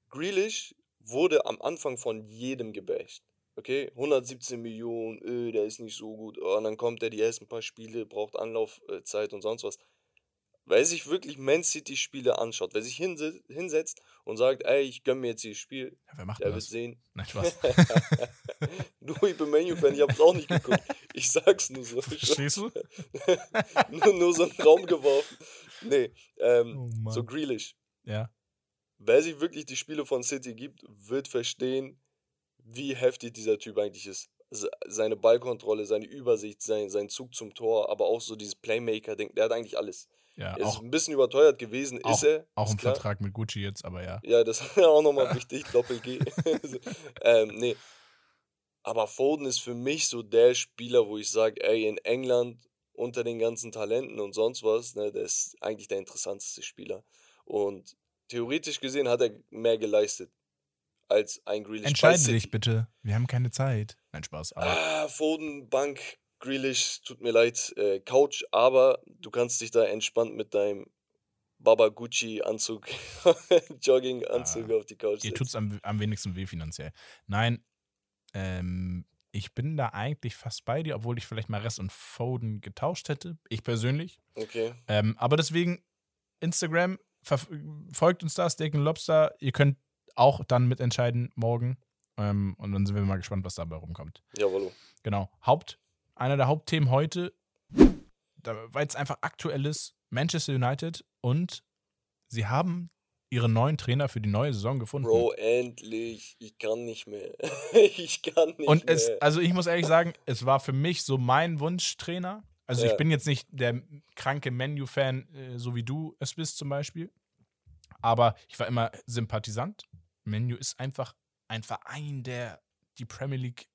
Grealish wurde am Anfang von jedem gebasht. Okay, 117 Millionen, öh, der ist nicht so gut. Oh, und dann kommt er die ersten paar Spiele, braucht Anlaufzeit und sonst was. Wer sich wirklich Man City-Spiele anschaut, wer sich hinse hinsetzt und sagt, ey, ich gönn mir jetzt dieses Spiel, Ja, wer macht der denn wird das? sehen. Nein, Spaß. du, ich bin Menu-Fan, ich hab's auch nicht geguckt. Ich sag's nur so. Verstehst du? nur, nur so einen Raum geworfen. Nee, ähm, Oh so Grealish. Ja. Wer sich wirklich die Spiele von City gibt, wird verstehen, wie heftig dieser Typ eigentlich ist. Se- Seine Ballkontrolle, seine Übersicht, sein, sein Zug zum Tor, aber auch so dieses Playmaker-Ding, der hat eigentlich alles. Ja, Er ist auch, ein bisschen überteuert gewesen, auch, ist er. auch im. Vertrag mit Gucci jetzt, aber ja. Ja, das ist auch nochmal wichtig, Doppel-G. ähm, nee. Aber Foden ist für mich so der Spieler, wo ich sage, ey, in England unter den ganzen Talenten und sonst was, ne, der ist eigentlich der interessanteste Spieler. Und theoretisch gesehen hat er mehr geleistet als ein Grealish. Entscheide dich bitte. Wir haben keine Zeit. Nein, Spaß. Aber Ah, Foden, Bank, Grealish, tut mir leid, äh, Couch, aber du kannst dich da entspannt mit deinem Baba Gucci Anzug, Jogging-Anzug auf die Couch ihr setzen. tut es am, am wenigsten weh finanziell. Nein, ähm, ich bin da eigentlich fast bei dir, obwohl ich vielleicht mal Rest und Foden getauscht hätte. Ich persönlich. Okay. Ähm, aber deswegen, Instagram, folgt uns da, Steak and Lobster. Ihr könnt auch dann mitentscheiden morgen. Ähm, und dann sind wir mal gespannt, was dabei rumkommt. Jawohl. Genau. Haupt, einer der Hauptthemen heute, da- weil es einfach aktuell ist, Manchester United und sie haben ihren neuen Trainer für die neue Saison gefunden. Bro, endlich. Ich kann nicht mehr. ich kann nicht und mehr. es, also ich muss ehrlich sagen, es war für mich so mein Wunschtrainer. Also Ja. ich bin jetzt nicht der kranke Menu-Fan, äh, so wie du es bist zum Beispiel. Aber ich war immer Sympathisant. Menu ist einfach ein Verein, der die Premier League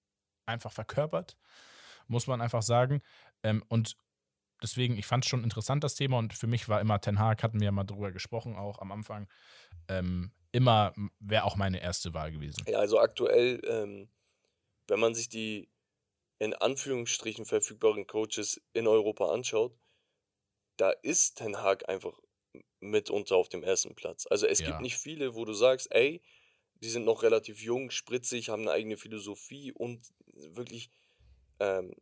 einfach verkörpert, muss man einfach sagen. Ähm, und deswegen, ich fand es schon interessant, das Thema. Und für mich war immer Ten Hag, hatten wir ja mal drüber gesprochen, auch am Anfang, ähm, immer wäre auch meine erste Wahl gewesen. Ja, also aktuell, ähm, wenn man sich die in Anführungsstrichen verfügbaren Coaches in Europa anschaut, da ist Ten Hag einfach mitunter auf dem ersten Platz. Also es Ja. gibt nicht viele, wo du sagst, ey, die sind noch relativ jung, spritzig, haben eine eigene Philosophie und wirklich ähm,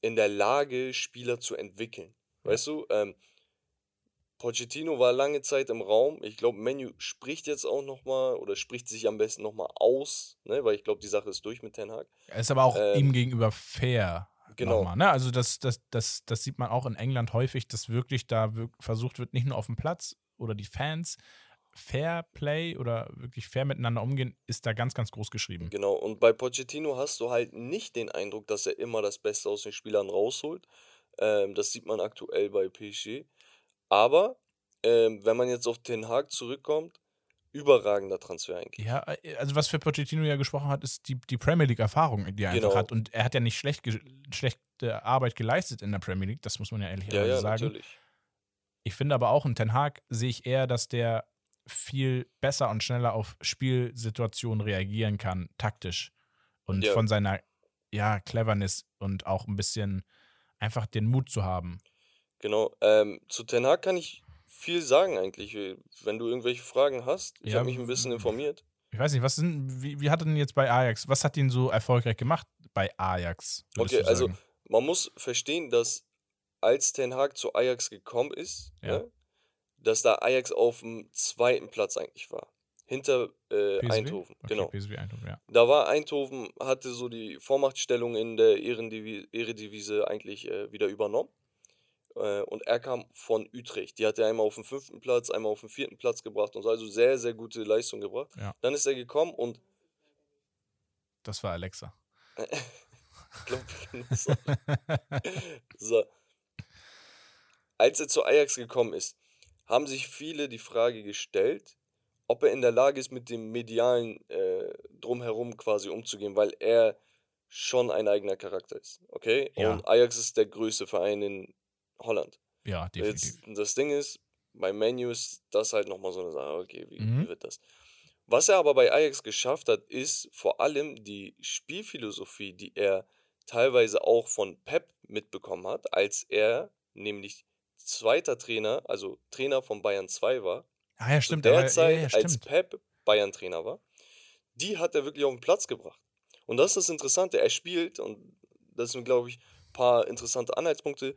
in der Lage, Spieler zu entwickeln. Weißt du, ähm, Pochettino war lange Zeit im Raum. Ich glaube, Menu spricht jetzt auch nochmal oder spricht sich am besten nochmal aus, ne? weil ich glaube, die Sache ist durch mit Ten Hag. Er ist aber auch Ähm, ihm gegenüber fair. genau. Nochmal, ne? Also das, das, das, das sieht man auch in England häufig, dass wirklich da versucht wird, nicht nur auf dem Platz oder die Fans, Fair Play oder wirklich fair miteinander umgehen, ist da ganz, ganz groß geschrieben. Genau, und bei Pochettino hast du halt nicht den Eindruck, dass er immer das Beste aus den Spielern rausholt. Ähm, das sieht man aktuell bei PSG. Aber ähm, wenn man jetzt auf Ten Hag zurückkommt, überragender Transfer eigentlich. Ja, äh, also was für Pochettino ja gesprochen hat, ist die, die Premier League-Erfahrung, die er einfach Genau. hat. Und er hat ja nicht schlecht, schlechte Arbeit geleistet in der Premier League, das muss man ja Ja, ehrlicherweise ja, sagen. natürlich. Ich finde aber auch in Ten Hag sehe ich eher, dass der viel besser und schneller auf Spielsituationen reagieren kann, taktisch. Und Ja. von seiner, ja, Cleverness und auch ein bisschen einfach den Mut zu haben. Genau. Ähm, zu Ten Hag kann ich viel sagen eigentlich. Wenn du irgendwelche Fragen hast, ich Ja, habe mich ein bisschen informiert. Ich weiß nicht, was sind, wie, wie hat er denn jetzt bei Ajax, was hat ihn so erfolgreich gemacht bei Ajax? Okay, also man muss verstehen, dass als Ten Hag zu Ajax gekommen ist, Ja. ne, dass da Ajax auf dem zweiten Platz eigentlich war. Hinter äh? Eindhoven. Okay, Genau. Eindhoven, ja. Da war Eindhoven, hatte so die Vormachtstellung in der Ehrendivi Eredivisie eigentlich äh, wieder übernommen. Äh, und er kam von Utrecht. Die hat er einmal auf den fünften Platz, einmal auf den vierten Platz gebracht und so. Also sehr, sehr gute Leistung gebracht. Ja. Dann ist er gekommen und Das war Alexa. ich glaube, so. so. Als er zu Ajax gekommen ist, haben sich viele die Frage gestellt, ob er in der Lage ist, mit dem medialen äh, Drumherum quasi umzugehen, weil er schon ein eigener Charakter ist. Okay? Ja. Und Ajax ist der größte Verein in Holland. Ja, definitiv. Jetzt, das Ding ist, bei Menu ist das halt nochmal so eine Sache, okay, wie, Mhm. wie wird das? Was er aber bei Ajax geschafft hat, ist vor allem die Spielphilosophie, die er teilweise auch von Pep mitbekommen hat, als er nämlich zweiter Trainer, also Trainer von Bayern 2 war, Ah ja, zu stimmt. der der Zeit, ja, ja, als stimmt. Pep Bayern-Trainer war, die hat er wirklich auf den Platz gebracht. Und das ist das Interessante. Er spielt, und das sind, glaube ich, ein paar interessante Anhaltspunkte,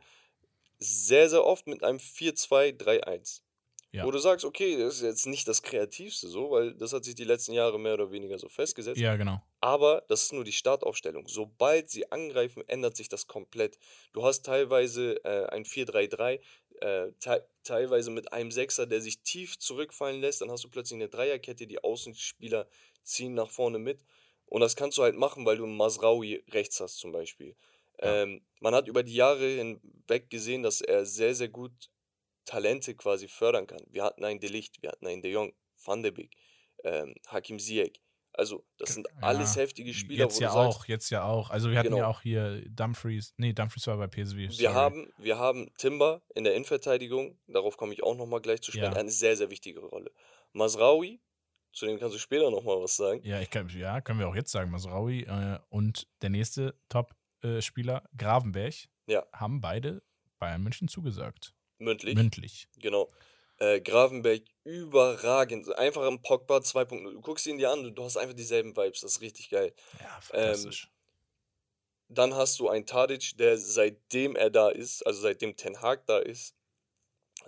sehr, sehr oft mit einem 4-2-3-1. Ja. Wo du sagst, okay, das ist jetzt nicht das Kreativste so, weil das hat sich die letzten Jahre mehr oder weniger so festgesetzt. Ja, genau. Aber das ist nur die Startaufstellung. Sobald sie angreifen, ändert sich das komplett. Du hast teilweise äh, ein 4-3-3, äh, te teilweise mit einem Sechser, der sich tief zurückfallen lässt. Dann hast du plötzlich eine Dreierkette, die Außenspieler ziehen nach vorne mit. Und das kannst du halt machen, weil du einen Masraui rechts hast zum Beispiel. Ja. Ähm, man hat über die Jahre hinweg gesehen, dass er sehr, sehr gut Talente quasi fördern kann. Wir hatten einen Delicht, wir hatten einen De Jong, Van de Beek, ähm, Hakim Ziyech. Also, das sind alles Ja, heftige Spieler, Jetzt ja sagst, auch, jetzt ja auch. Also wir hatten ja Genau. auch hier Dumfries. Nee, Dumfries war bei PSV. Wir haben, wir haben Timber in der Innenverteidigung, darauf komme ich auch nochmal gleich zu sprechen, Ja. eine sehr, sehr wichtige Rolle. Masraui, zu dem kannst du später nochmal was sagen. Ja, ich kann, ja, können wir auch jetzt sagen. Masraui äh, und der nächste Top-Spieler, Gravenberg, Ja. haben beide Bayern München zugesagt. Mündlich, Mündlich. genau. Äh, Gravenberg, überragend. Einfach ein Pogba 2.0. Du guckst ihn dir an, du, du hast einfach dieselben Vibes, das ist richtig geil. Ja, fantastisch. Dann hast du einen Tadic, der seitdem er da ist, also seitdem Ten Hag da ist,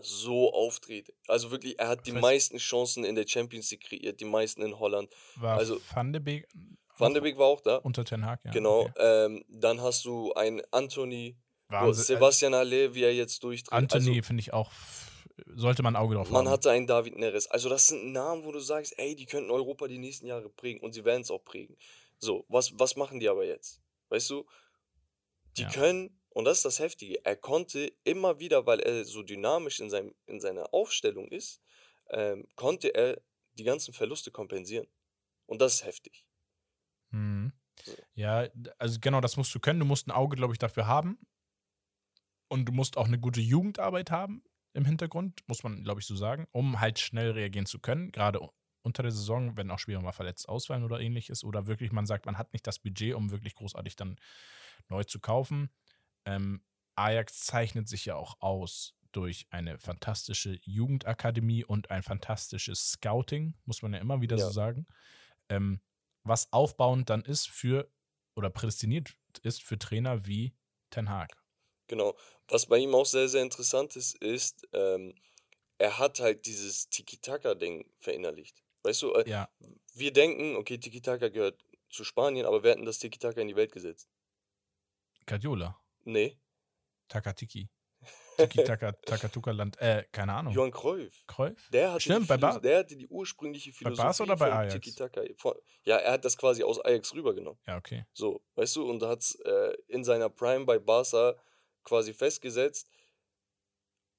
so auftritt. Also wirklich, er hat die meisten Chancen in der Champions League kreiert, die meisten in Holland. war also- Van de Beek Van de Beek war auch da. unter Ten Hag, ja. Genau. okay. Ähm, dann hast du einen Anthony, Wahnsinn. Sebastian Halle, wie er jetzt durchdreht. Anthony finde ich auch, sollte man ein Auge drauf Also, man haben. hatte einen David Neres. Also das sind Namen, wo du sagst, ey, die könnten Europa die nächsten Jahre prägen und sie werden es auch prägen. So, was, was machen die aber jetzt? Weißt du? Die Ja. können, und das ist das Heftige, er konnte immer wieder, weil er so dynamisch in, seinem, in seiner Aufstellung ist, ähm, konnte er die ganzen Verluste kompensieren. Und das ist heftig. Mhm. So. Ja, also genau, das musst du können. Du musst ein Auge, glaube ich, dafür haben. Und du musst auch eine gute Jugendarbeit haben im Hintergrund, muss man, glaube ich, so sagen, um halt schnell reagieren zu können. Gerade unter der Saison, wenn auch Spieler mal verletzt ausfallen oder ähnliches. Oder wirklich, man sagt, man hat nicht das Budget, um wirklich großartig dann neu zu kaufen. Ähm, Ajax zeichnet sich ja auch aus durch eine fantastische Jugendakademie und ein fantastisches Scouting, muss man ja immer wieder Ja. so sagen. Ähm, was aufbauend dann ist für oder prädestiniert ist für Trainer wie Ten Hag. Genau. Was bei ihm auch sehr, sehr interessant ist, ist, ähm, er hat halt dieses Tiki-Taka-Ding verinnerlicht. Weißt du, äh, Ja, wir denken, okay, Tiki-Taka gehört zu Spanien, aber wer hat denn das Tiki-Taka in die Welt gesetzt? Guardiola, Nee, Takatiki, Tiki Taka, Takatuka Land, äh, keine Ahnung. Johann Cruyff. Cruyff? Der hatte, Stimmt, die, bei Bar- der hatte die ursprüngliche Philosophie Barca oder bei Ajax? Tiki-Taka. von- Ja, er hat das quasi aus Ajax rübergenommen. Ja, okay. So, weißt du, und hat es äh, in seiner Prime bei Barca quasi festgesetzt.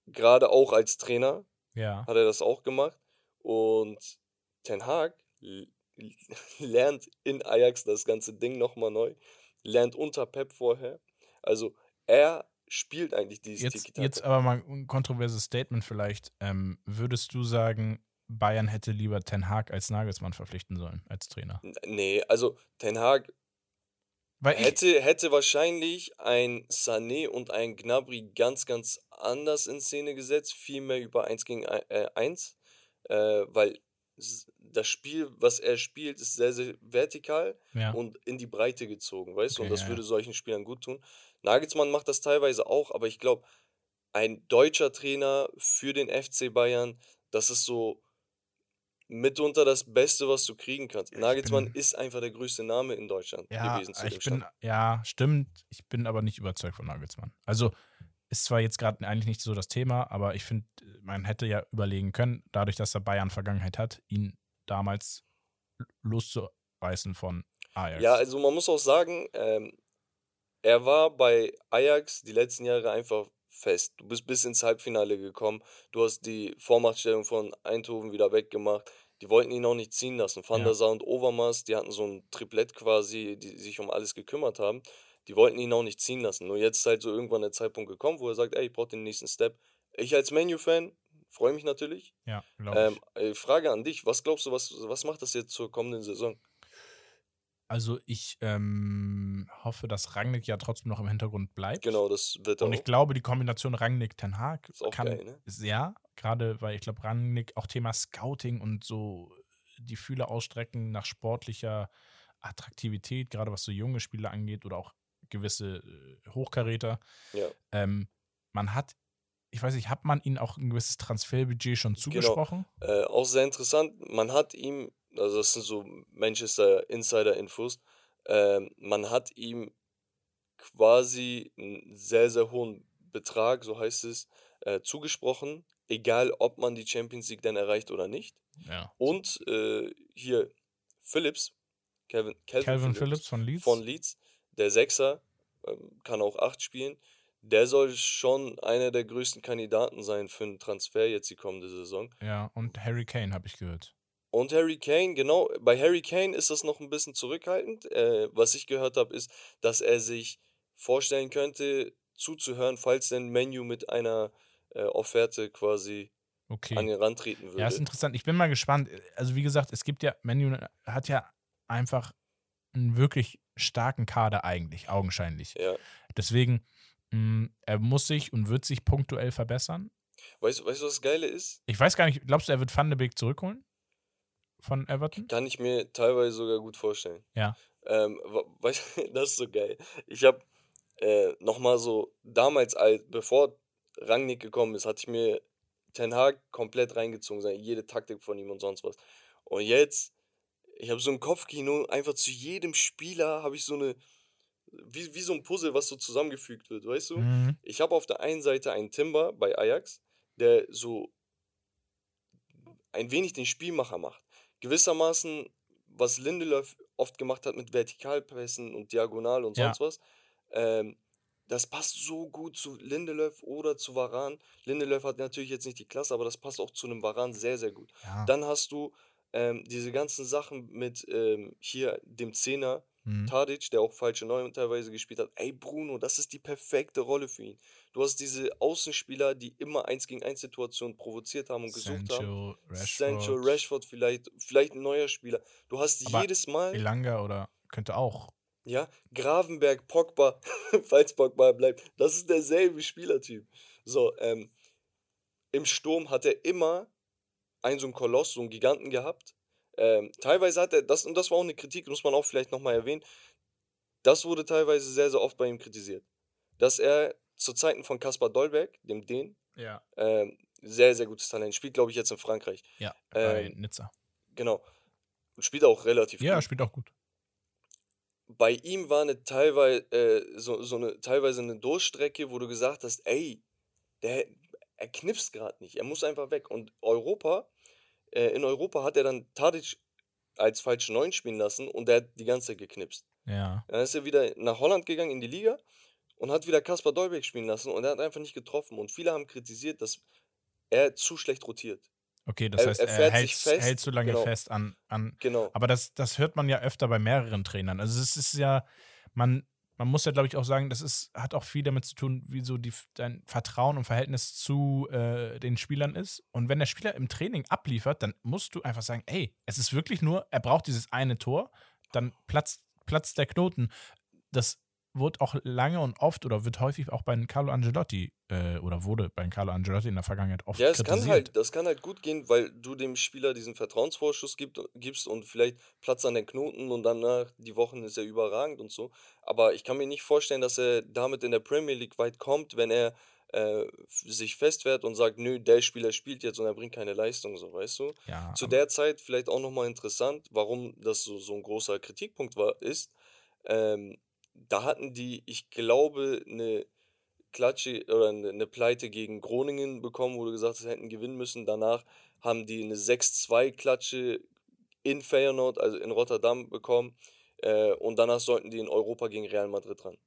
Gerade auch als Trainer Ja. hat er das auch gemacht. Und Ten Hag lernt in Ajax das ganze Ding nochmal neu, lernt unter Pep vorher. Also er spielt eigentlich dieses Jetzt, Tiki-Taka. jetzt aber mal ein kontroverses Statement vielleicht. Ähm, würdest du sagen, Bayern hätte lieber Ten Hag als Nagelsmann verpflichten sollen, als Trainer. Nee, also Ten Hag Weil hätte, hätte wahrscheinlich ein Sané und ein Gnabry ganz, ganz anders in Szene gesetzt, viel mehr über 1 gegen 1, äh, weil s- das Spiel, was er spielt, ist sehr, sehr vertikal ja, und in die Breite gezogen, weißt du, und Okay, das ja, würde solchen Spielern gut tun. Nagelsmann macht das teilweise auch, aber ich glaube, ein deutscher Trainer für den FC Bayern, das ist so mitunter das Beste, was du kriegen kannst. ich Nagelsmann ist einfach der größte Name in Deutschland ja, gewesen zu ich bin, Stand. ja, stimmt. Ich bin aber nicht überzeugt von Nagelsmann. Also ist zwar jetzt gerade eigentlich nicht so das Thema, aber ich finde, man hätte ja überlegen können, dadurch, dass er Bayern Vergangenheit hat, ihn damals loszureißen von Ja, Ajax. also man muss auch sagen, ähm, er war bei Ajax die letzten Jahre einfach fest. Du bist bis ins Halbfinale gekommen. Du hast die Vormachtstellung von Eindhoven wieder weggemacht. Die wollten ihn auch nicht ziehen lassen. Van der Ja, Sar und Overmars, die hatten so ein Triplett quasi, die sich um alles gekümmert haben. Die wollten ihn auch nicht ziehen lassen. Nur jetzt ist halt so irgendwann der Zeitpunkt gekommen, wo er sagt, ey, ich brauche den nächsten Step. Ich als Menu-Fan freue mich natürlich. ja, Ähm, ich. äh, Frage an dich, was glaubst du, was, was macht das jetzt zur kommenden Saison? Also ich ähm, hoffe, dass Rangnick ja trotzdem noch im Hintergrund bleibt. Genau, das wird er Und ich auch. glaube, die Kombination Rangnick-Ten Hag Ist auch kann geil, ne? sehr, gerade weil ich glaube, Rangnick auch Thema Scouting und so die Fühler ausstrecken nach sportlicher Attraktivität, gerade was so junge Spieler angeht oder auch gewisse äh, Hochkaräter. Ja. Ähm, man hat, ich weiß nicht, hat man ihnen auch ein gewisses Transferbudget schon Genau. zugesprochen? Äh, auch sehr interessant, man hat ihm, also das sind so Manchester Insider-Infos, ähm, man hat ihm quasi einen sehr, sehr hohen Betrag, so heißt es, äh, zugesprochen, egal ob man die Champions League dann erreicht oder nicht. Ja. Und äh, hier Phillips, Calvin, Calvin Calvin Phillips Phillips von Leeds? von Leeds, der Sechser, ähm, kann auch acht spielen. Der soll schon einer der größten Kandidaten sein für einen Transfer jetzt die kommende Saison. Ja, und Harry Kane habe ich gehört. Und Harry Kane, genau, bei Harry Kane ist das noch ein bisschen zurückhaltend. Äh, was ich gehört habe, ist, dass er sich vorstellen könnte, zuzuhören, falls denn Menu mit einer äh, Offerte quasi an Okay. ihn rantreten Ja, ist würde. interessant. Ich bin mal gespannt. Also, wie gesagt, es gibt ja, Menu hat ja einfach einen wirklich starken Kader eigentlich, augenscheinlich. Ja. Deswegen, mh, er muss sich und wird sich punktuell verbessern. Weißt, du- weißt du, was das Geile ist? Ich weiß gar nicht, glaubst du, er wird Van de Beek zurückholen? Von Everton? Kann ich mir teilweise sogar gut vorstellen. Ja. Ähm, wa- weißt du, das ist so geil. Ich habe äh, nochmal so, damals, als, bevor Rangnick gekommen ist, hatte ich mir Ten Hag komplett reingezogen, seine, jede Taktik von ihm und sonst was. Und jetzt, ich habe so ein Kopfkino, einfach zu jedem Spieler habe ich so eine, wie, wie so ein Puzzle, was so zusammengefügt wird, weißt du? Mhm. Ich habe auf der einen Seite einen Timber bei Ajax, der so ein wenig den Spielmacher macht. Gewissermaßen, was Lindelöf oft gemacht hat mit Vertikalpässen und Diagonal und Ja. sonst was, ähm, das passt so gut zu Lindelöf oder zu Varan. Lindelöf hat natürlich jetzt nicht die Klasse, aber das passt auch zu einem Varan sehr, sehr gut. Ja. Dann hast du ähm, diese ganzen Sachen mit ähm, hier dem Zehner, Mhm. Tadic, der auch falsche Neun teilweise gespielt hat. Ey, Bruno, das ist die perfekte Rolle für ihn. Du hast diese Außenspieler, die immer 1 gegen 1 Situationen provoziert haben und gesucht haben. Sancho, Sancho, Rashford, Rashford vielleicht, vielleicht ein neuer Spieler. Du hast Aber jedes Mal, Elanga oder könnte auch. ja, Gravenberg, Pogba, falls Pogba bleibt. Das ist derselbe Spielertyp. So, ähm, im Sturm hat er immer einen so einen Koloss, so einen Giganten gehabt. Ähm, teilweise hat er, das, und das war auch eine Kritik, muss man auch vielleicht nochmal erwähnen, das wurde teilweise sehr, sehr oft bei ihm kritisiert. Dass er zu Zeiten von Kaspar Dolberg, dem Dänen, Ja. ähm, sehr, sehr gutes Talent, spielt, glaube ich, jetzt in Frankreich. Ja, bei Ähm, Nizza. Genau. Und spielt auch relativ Ja, gut. spielt auch gut. Bei ihm war eine teilweise, äh, so, so eine, teilweise eine Durchstrecke, wo du gesagt hast, ey, der, er knipst gerade nicht, er muss einfach weg. Und Europa, äh, in Europa hat er dann Tadic als falsche Neun spielen lassen und der hat die ganze Zeit geknipst. Ja. Dann ist er wieder nach Holland gegangen in die Liga und hat wieder Kaspar Dolberg spielen lassen und er hat einfach nicht getroffen. Und viele haben kritisiert, dass er zu schlecht rotiert. Okay, das Er- heißt, er er, hält, fest, hält so lange genau. fest an, an. Genau. Aber das, das hört man ja öfter bei mehreren Trainern. Also es ist ja, man man muss ja, glaube ich, auch sagen, das ist, hat auch viel damit zu tun, wie so die, dein Vertrauen und Verhältnis zu äh, den Spielern ist. Und wenn der Spieler im Training abliefert, dann musst du einfach sagen, ey, es ist wirklich nur, er braucht dieses eine Tor, dann platzt, platzt der Knoten. Das wurde auch lange und oft oder wird häufig auch bei Carlo Angelotti äh, oder wurde bei Carlo Angelotti in der Vergangenheit oft Ja, es kritisiert. kann halt, das kann halt gut gehen, weil du dem Spieler diesen Vertrauensvorschuss gibt, gibst und vielleicht Platz an den Knoten und danach die Wochen ist er überragend und so. Aber ich kann mir nicht vorstellen, dass er damit in der Premier League weit kommt, wenn er äh, sich festwehrt und sagt, nö, der Spieler spielt jetzt und er bringt keine Leistung, so, weißt du? Ja, Zu der Zeit vielleicht auch nochmal interessant, warum das so, so ein großer Kritikpunkt war, ist, ähm, da hatten die, ich glaube, eine Klatsche oder eine, eine Pleite gegen Groningen bekommen, wo du gesagt hast, hätten gewinnen müssen. Danach haben die eine 6-2-Klatsche in Feyenoord, also in Rotterdam bekommen. Äh, und danach sollten die in Europa gegen Real Madrid ran.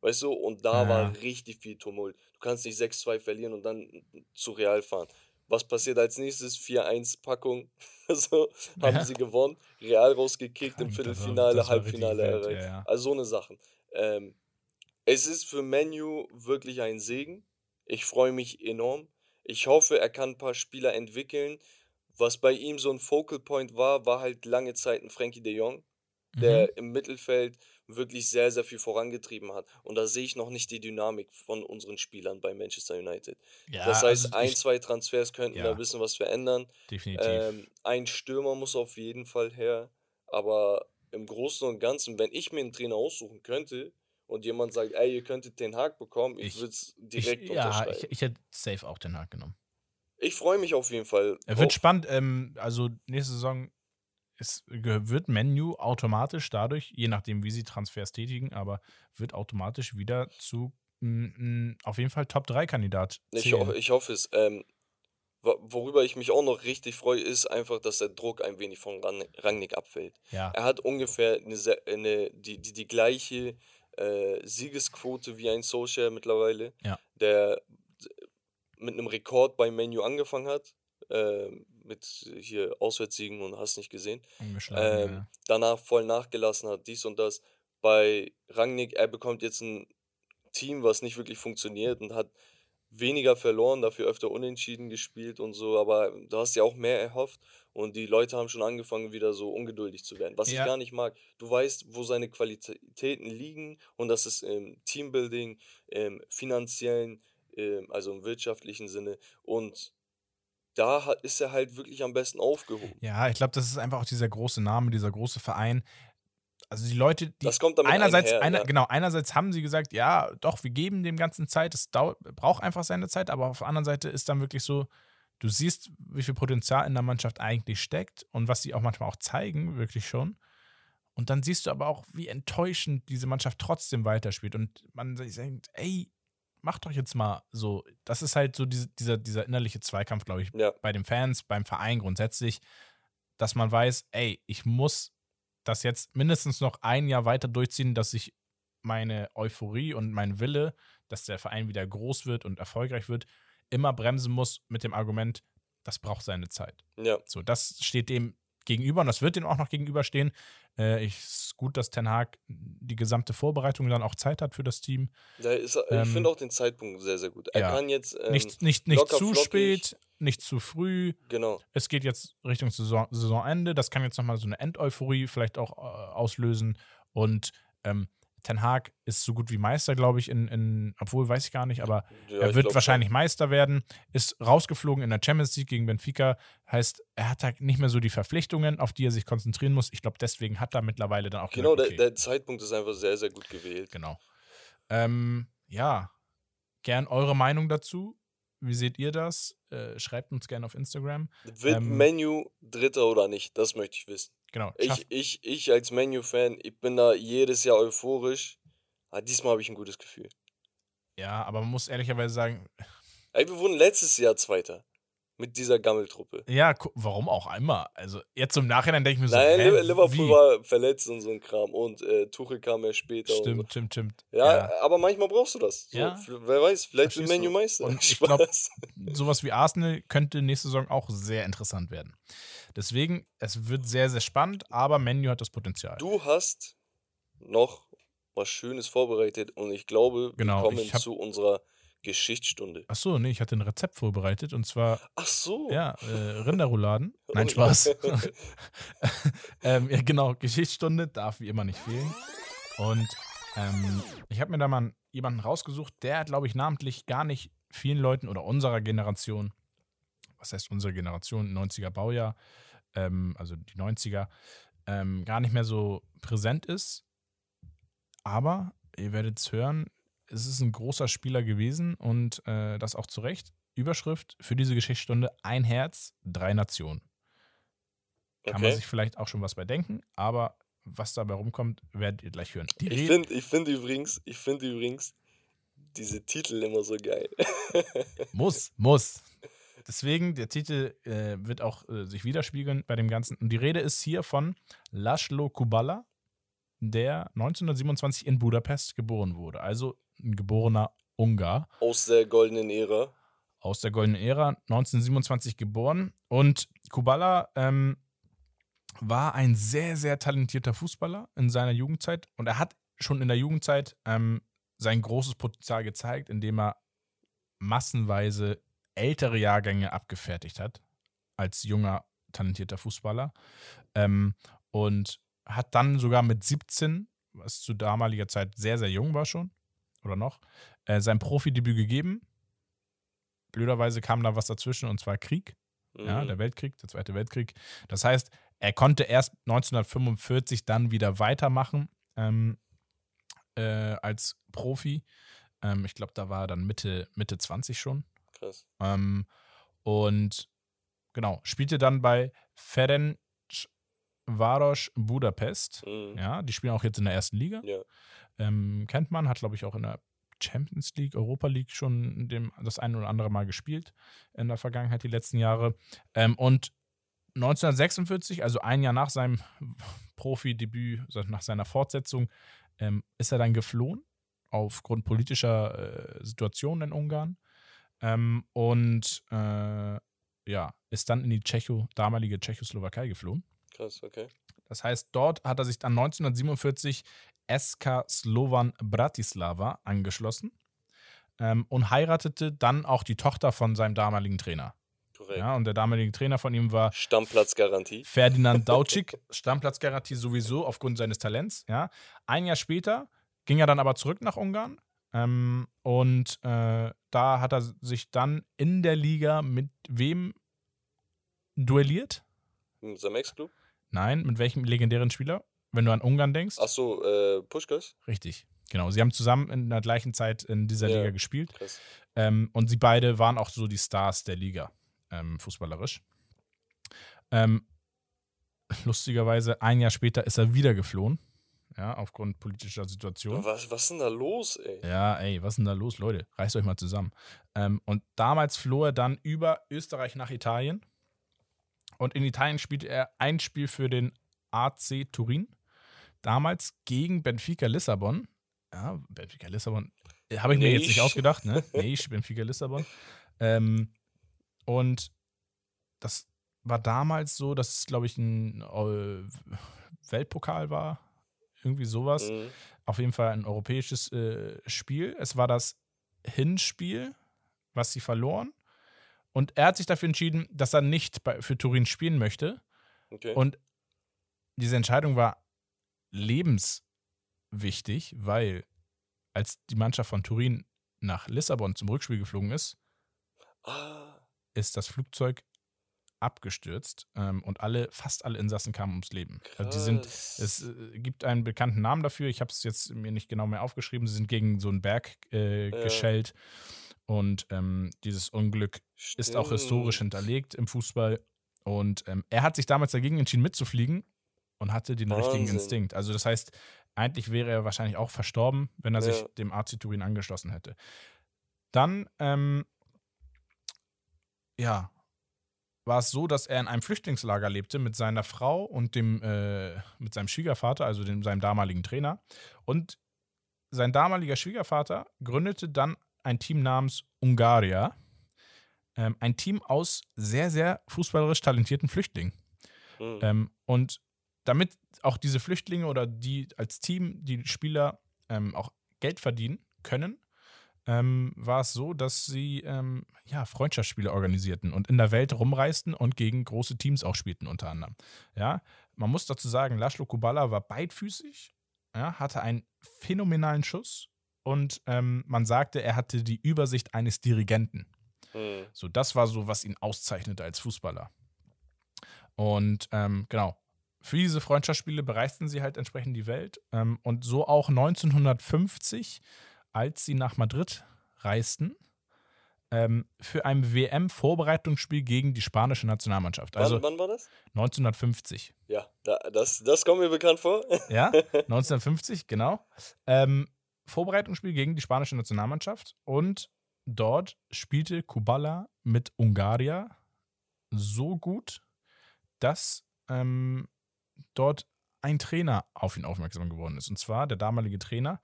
Weißt du, und da Ja. war richtig viel Tumult. Du kannst nicht 6-2 verlieren und dann zu Real fahren. Was passiert als nächstes? 4-1-Packung. so, haben Ja. sie gewonnen. Real rausgekickt im Krank, das war- Viertelfinale, das war Halbfinale erreicht. ja, ja. Also so eine Sachen. Ähm, es ist für Menu wirklich ein Segen. Ich freue mich enorm. Ich hoffe, er kann ein paar Spieler entwickeln. Was bei ihm so ein Focal Point war, war halt lange Zeit ein Frankie de Jong, der Mhm. im Mittelfeld wirklich sehr, sehr viel vorangetrieben hat. Und da sehe ich noch nicht die Dynamik von unseren Spielern bei Manchester United. Ja, das heißt, also ein, zwei Transfers könnten Ja. da ein bisschen was verändern. definitiv. Ähm, ein Stürmer muss auf jeden Fall her. Aber im Großen und Ganzen, wenn ich mir einen Trainer aussuchen könnte und jemand sagt, ey, ihr könntet den Haag bekommen, ich Ich- würde es direkt ich, ja, unterschreiben. ich, ich hätte safe auch den Haag genommen. Ich, freue mich auf jeden Fall. Er wird spannend. Ähm, also nächste Saison ge- wird Menu automatisch dadurch, je nachdem, wie sie Transfers tätigen, aber wird automatisch wieder zu auf jeden Fall Top-3-Kandidat. Ich, ho ich hoffe es. Ähm, wo- worüber ich mich auch noch richtig freue, ist einfach, dass der Druck ein wenig von Ran Rangnick abfällt. Ja, Er hat ungefähr eine, eine, die, die, die gleiche äh, Siegesquote wie ein Solskjaer mittlerweile, Ja. der mit einem Rekord beim Menu angefangen hat, äh, mit hier Auswärtssiegen und hast nicht gesehen. Ähm, danach voll nachgelassen hat, dies und das. Bei Rangnick, er bekommt jetzt ein Team, was nicht wirklich funktioniert und hat weniger verloren, dafür öfter unentschieden gespielt und so, aber du hast ja auch mehr erhofft und die Leute haben schon angefangen, wieder so ungeduldig zu werden, was Ja. ich gar nicht mag. Du weißt, wo seine Qualitäten liegen und das ist im Teambuilding, im finanziellen, also im wirtschaftlichen Sinne und da ist er halt wirklich am besten aufgehoben. Ja, ich glaube, das ist einfach auch dieser große Name, dieser große Verein. Also die Leute, die Das kommt damit einerseits, einher, einer, ja. genau, einerseits haben sie gesagt, ja, doch, wir geben dem Ganzen Zeit, es dauert, braucht einfach seine Zeit, aber auf der anderen Seite ist dann wirklich so, du siehst, wie viel Potenzial in der Mannschaft eigentlich steckt und was sie auch manchmal auch zeigen, wirklich schon. Und dann siehst du aber auch, wie enttäuschend diese Mannschaft trotzdem weiterspielt. Und man sich denkt, ey, mach doch jetzt mal so. Das ist halt so diese, dieser, dieser innerliche Zweikampf, glaube ich, Ja. bei den Fans, beim Verein grundsätzlich, dass man weiß, ey, ich muss das jetzt mindestens noch ein Jahr weiter durchziehen, dass ich meine Euphorie und mein Wille, dass der Verein wieder groß wird und erfolgreich wird, immer bremsen muss mit dem Argument, das braucht seine Zeit. Ja, So, das steht dem gegenüber und das wird dem auch noch gegenüberstehen. Äh, ich, es ist gut, dass Ten Hag die gesamte Vorbereitung dann auch Zeit hat für das Team. da ist, er- Ähm, ich finde auch den Zeitpunkt sehr, sehr gut. Er ja. kann jetzt, ähm, nicht nicht, nicht locker zu flockig. spät, nicht zu früh. genau, Es geht jetzt Richtung Saison, Saisonende. Das kann jetzt nochmal so eine Endeuphorie vielleicht auch äh, auslösen. Und ähm, Ten Hag ist so gut wie Meister, glaube ich, in, in, obwohl weiß ich gar nicht, aber ja, er wird wahrscheinlich Meister werden, ist rausgeflogen in der Champions League gegen Benfica. Heißt, er hat halt nicht mehr so die Verpflichtungen, auf die er sich konzentrieren muss. Ich glaube, deswegen hat er mittlerweile dann auch Genau, gesagt, okay, der, der Zeitpunkt ist einfach sehr, sehr gut gewählt. genau. Ähm, ja, gern eure Meinung dazu. Wie seht ihr das? Äh, schreibt uns gerne auf Instagram. Wird Ähm, Menu Dritter oder nicht? Das möchte ich wissen. Genau. Ich, ich, ich als Menu-Fan, ich bin da jedes Jahr euphorisch. Aber diesmal habe ich ein gutes Gefühl. ja, aber man muss ehrlicherweise sagen, Ey, wir wurden letztes Jahr Zweiter. Mit dieser Gammeltruppe. ja, warum auch einmal? Also jetzt im Nachhinein denke ich mir so, Nein, Liverpool wie? war verletzt und so ein Kram. Und äh, Tuchel kam ja später. Und so. Stimmt, stimmt, stimmt. Ja, aber manchmal brauchst du das. So, Ja. Wer weiß, vielleicht wird Verstehst Menu du? Meister. Und ich glaub- Spaß. sowas wie Arsenal könnte nächste Saison auch sehr interessant werden. Deswegen, es wird sehr, sehr spannend, aber Menu hat das Potenzial. Du hast noch, was Schönes vorbereitet und ich glaube, Genau, wir kommen hab- zu unserer Geschichtsstunde. Ach so, nee, ich hatte ein Rezept vorbereitet und zwar, Ach so. ja, äh, Rinderrouladen. Nein, Oh. Spaß. ähm, ja, genau, Geschichtsstunde darf wie immer nicht fehlen. Und ähm, ich habe mir da mal jemanden rausgesucht, der, glaube ich, namentlich gar nicht vielen Leuten oder unserer Generation, was heißt unsere Generation, 90er Baujahr, ähm, also die 90er, ähm, gar nicht mehr so präsent ist. Aber ihr werdet es hören, es ist ein großer Spieler gewesen und äh, das auch zu Recht. Überschrift für diese Geschichtsstunde: Ein Herz, drei Nationen. Kann man Okay. sich vielleicht auch schon was bei denken, aber was dabei rumkommt, werdet ihr gleich hören. Die Ich finde find übrigens, ich finde übrigens diese Titel immer so geil. Muss, muss. Deswegen, der Titel äh, wird auch äh, sich widerspiegeln bei dem Ganzen. Und die Rede ist hier von Laszlo Kubala, der 1927 in Budapest geboren wurde. Also ein geborener Ungar Aus der goldenen Ära. aus der goldenen Ära, 1927 geboren. Und Kubala ähm, war ein sehr, sehr talentierter Fußballer in seiner Jugendzeit. Und er hat schon in der Jugendzeit ähm, sein großes Potenzial gezeigt, indem er massenweise ältere Jahrgänge abgefertigt hat, als junger, talentierter Fußballer. Ähm, und hat dann sogar mit 17, was zu damaliger Zeit sehr, sehr jung war schon, oder noch, äh, sein Profidebüt gegeben. Blöderweise kam da was dazwischen, und zwar Krieg. Ja, Mhm. der Weltkrieg, der Zweite Weltkrieg. Das heißt, er konnte erst 1945 dann wieder weitermachen ähm, äh, als Profi. Ähm, ich glaube, da war er dann Mitte, Mitte 20 schon. Krass. Ähm, und genau, spielte dann bei Ferenc Varos Budapest. Mhm. Ja, die spielen auch jetzt in der ersten Liga. Ja. Ähm, kennt man, hat, glaube ich, auch in der Champions League, Europa League schon dem, das ein oder andere Mal gespielt in der Vergangenheit, die letzten Jahre. Ähm, und 1946, also ein Jahr nach seinem Profidebüt, also nach seiner Fortsetzung, ähm, ist er dann geflohen aufgrund politischer äh, Situationen in Ungarn. Ähm, und äh, ja, ist dann in die Tschecho, damalige Tschechoslowakei geflohen. Krass, okay. Das heißt, dort hat er sich dann 1947 SK Slovan Bratislava angeschlossen ähm, und heiratete dann auch die Tochter von seinem damaligen Trainer. Korrekt. Ja, und der damalige Trainer von ihm war Stammplatzgarantie. Ferdinand Daucik, Stammplatzgarantie sowieso aufgrund seines Talents. Ja. Ein Jahr später ging er dann aber zurück nach Ungarn ähm, und äh, da hat er sich dann in der Liga mit wem duelliert? Mit seinem Ex-Club. Nein, mit welchem legendären Spieler? Wenn du an Ungarn denkst? Achso, äh, Puschkas. Richtig, genau. Sie haben zusammen in der gleichen Zeit in dieser Ja. Liga gespielt. Krass. Ähm, und sie beide waren auch so die Stars der Liga, ähm, fußballerisch. Ähm, lustigerweise, ein Jahr später ist er wieder geflohen. Ja, aufgrund politischer Situation. Was, was ist denn da los, ey? Ja, ey, was ist denn da los, Leute? Reißt euch mal zusammen. Ähm, und damals floh er dann über Österreich nach Italien. Und in Italien spielte er ein Spiel für den AC Turin. Damals gegen Benfica Lissabon. Ja, Benfica Lissabon. äh, Habe ich mir jetzt nicht ausgedacht, ne? Nee, Benfica Lissabon. Ähm, und das war damals so, dass es, glaube ich, ein äh, Weltpokal war. Irgendwie sowas Mhm. auf jeden Fall ein europäisches äh, Spiel. Es war das Hinspiel, was sie verloren. Und er hat sich dafür entschieden, dass er nicht bei, für Turin spielen möchte. Okay. Und diese Entscheidung war lebenswichtig, weil als die Mannschaft von Turin nach Lissabon zum Rückspiel geflogen ist, ah, ist das Flugzeug abgestürzt ähm, und alle, fast alle Insassen kamen ums Leben. Also die sind es äh, gibt einen bekannten Namen dafür. Ich habe es jetzt mir nicht genau mehr aufgeschrieben. Sie sind gegen so einen Berg äh, Ja. geschellt. Und ähm, dieses Unglück ist auch historisch Stimmt. hinterlegt im Fußball. Und ähm, er hat sich damals dagegen entschieden, mitzufliegen und hatte den richtigen Wahnsinn. Instinkt. Also, das heißt, eigentlich wäre er wahrscheinlich auch verstorben, wenn er sich Ja. dem AC Turin angeschlossen hätte. Dann, ähm, ja, war es so, dass er in einem Flüchtlingslager lebte mit seiner Frau und dem, äh, mit seinem Schwiegervater, also dem, seinem damaligen Trainer. Und sein damaliger Schwiegervater gründete dann ein Team namens Ungaria. Ähm, ein Team aus sehr, sehr fußballerisch talentierten Flüchtlingen. Mhm. Ähm, und damit auch diese Flüchtlinge oder die als Team, die Spieler ähm, auch Geld verdienen können, ähm, war es so, dass sie ähm, ja, Freundschaftsspiele organisierten und in der Welt rumreisten und gegen große Teams auch spielten, unter anderem. Ja, man muss dazu sagen, Laszlo Kubala war beidfüßig, ja, hatte einen phänomenalen Schuss und ähm, man sagte, er hatte die Übersicht eines Dirigenten. Mhm. So, das war so, was ihn auszeichnete als Fußballer. Und ähm, genau, für diese Freundschaftsspiele bereisten sie halt entsprechend die Welt. Ähm, und so auch 1950 als sie nach Madrid reisten ähm, für ein WM-Vorbereitungsspiel gegen die spanische Nationalmannschaft. Also wann, wann war das? 1950. Ja, da, das, das kommt mir bekannt vor. Ja, 1950, genau. Ähm, Vorbereitungsspiel gegen die spanische Nationalmannschaft und dort spielte Kubala mit Ungaria so gut, dass ähm, dort ein Trainer auf ihn aufmerksam geworden ist. Und zwar der damalige Trainer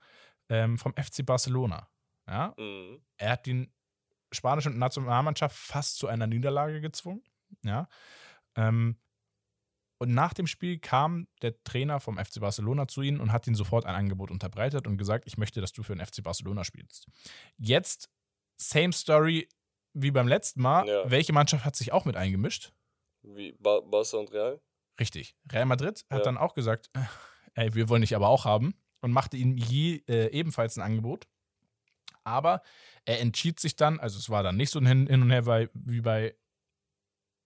ähm, vom FC Barcelona. Ja? Mhm. Er hat die spanische Nationalmannschaft fast zu einer Niederlage gezwungen. Ja? Ähm, und nach dem Spiel kam der Trainer vom FC Barcelona zu ihnen und hat ihnen sofort ein Angebot unterbreitet und gesagt, ich möchte, dass du für den FC Barcelona spielst. Jetzt, same story wie beim letzten Mal. Ja. Welche Mannschaft hat sich auch mit eingemischt? Wie Bar Barca und Real? Richtig. Real Madrid hat Ja. dann auch gesagt, äh, ey, wir wollen dich aber auch haben und machte ihm je, äh, ebenfalls ein Angebot. Aber er entschied sich dann, also es war dann nicht so ein Hin, und Her wie bei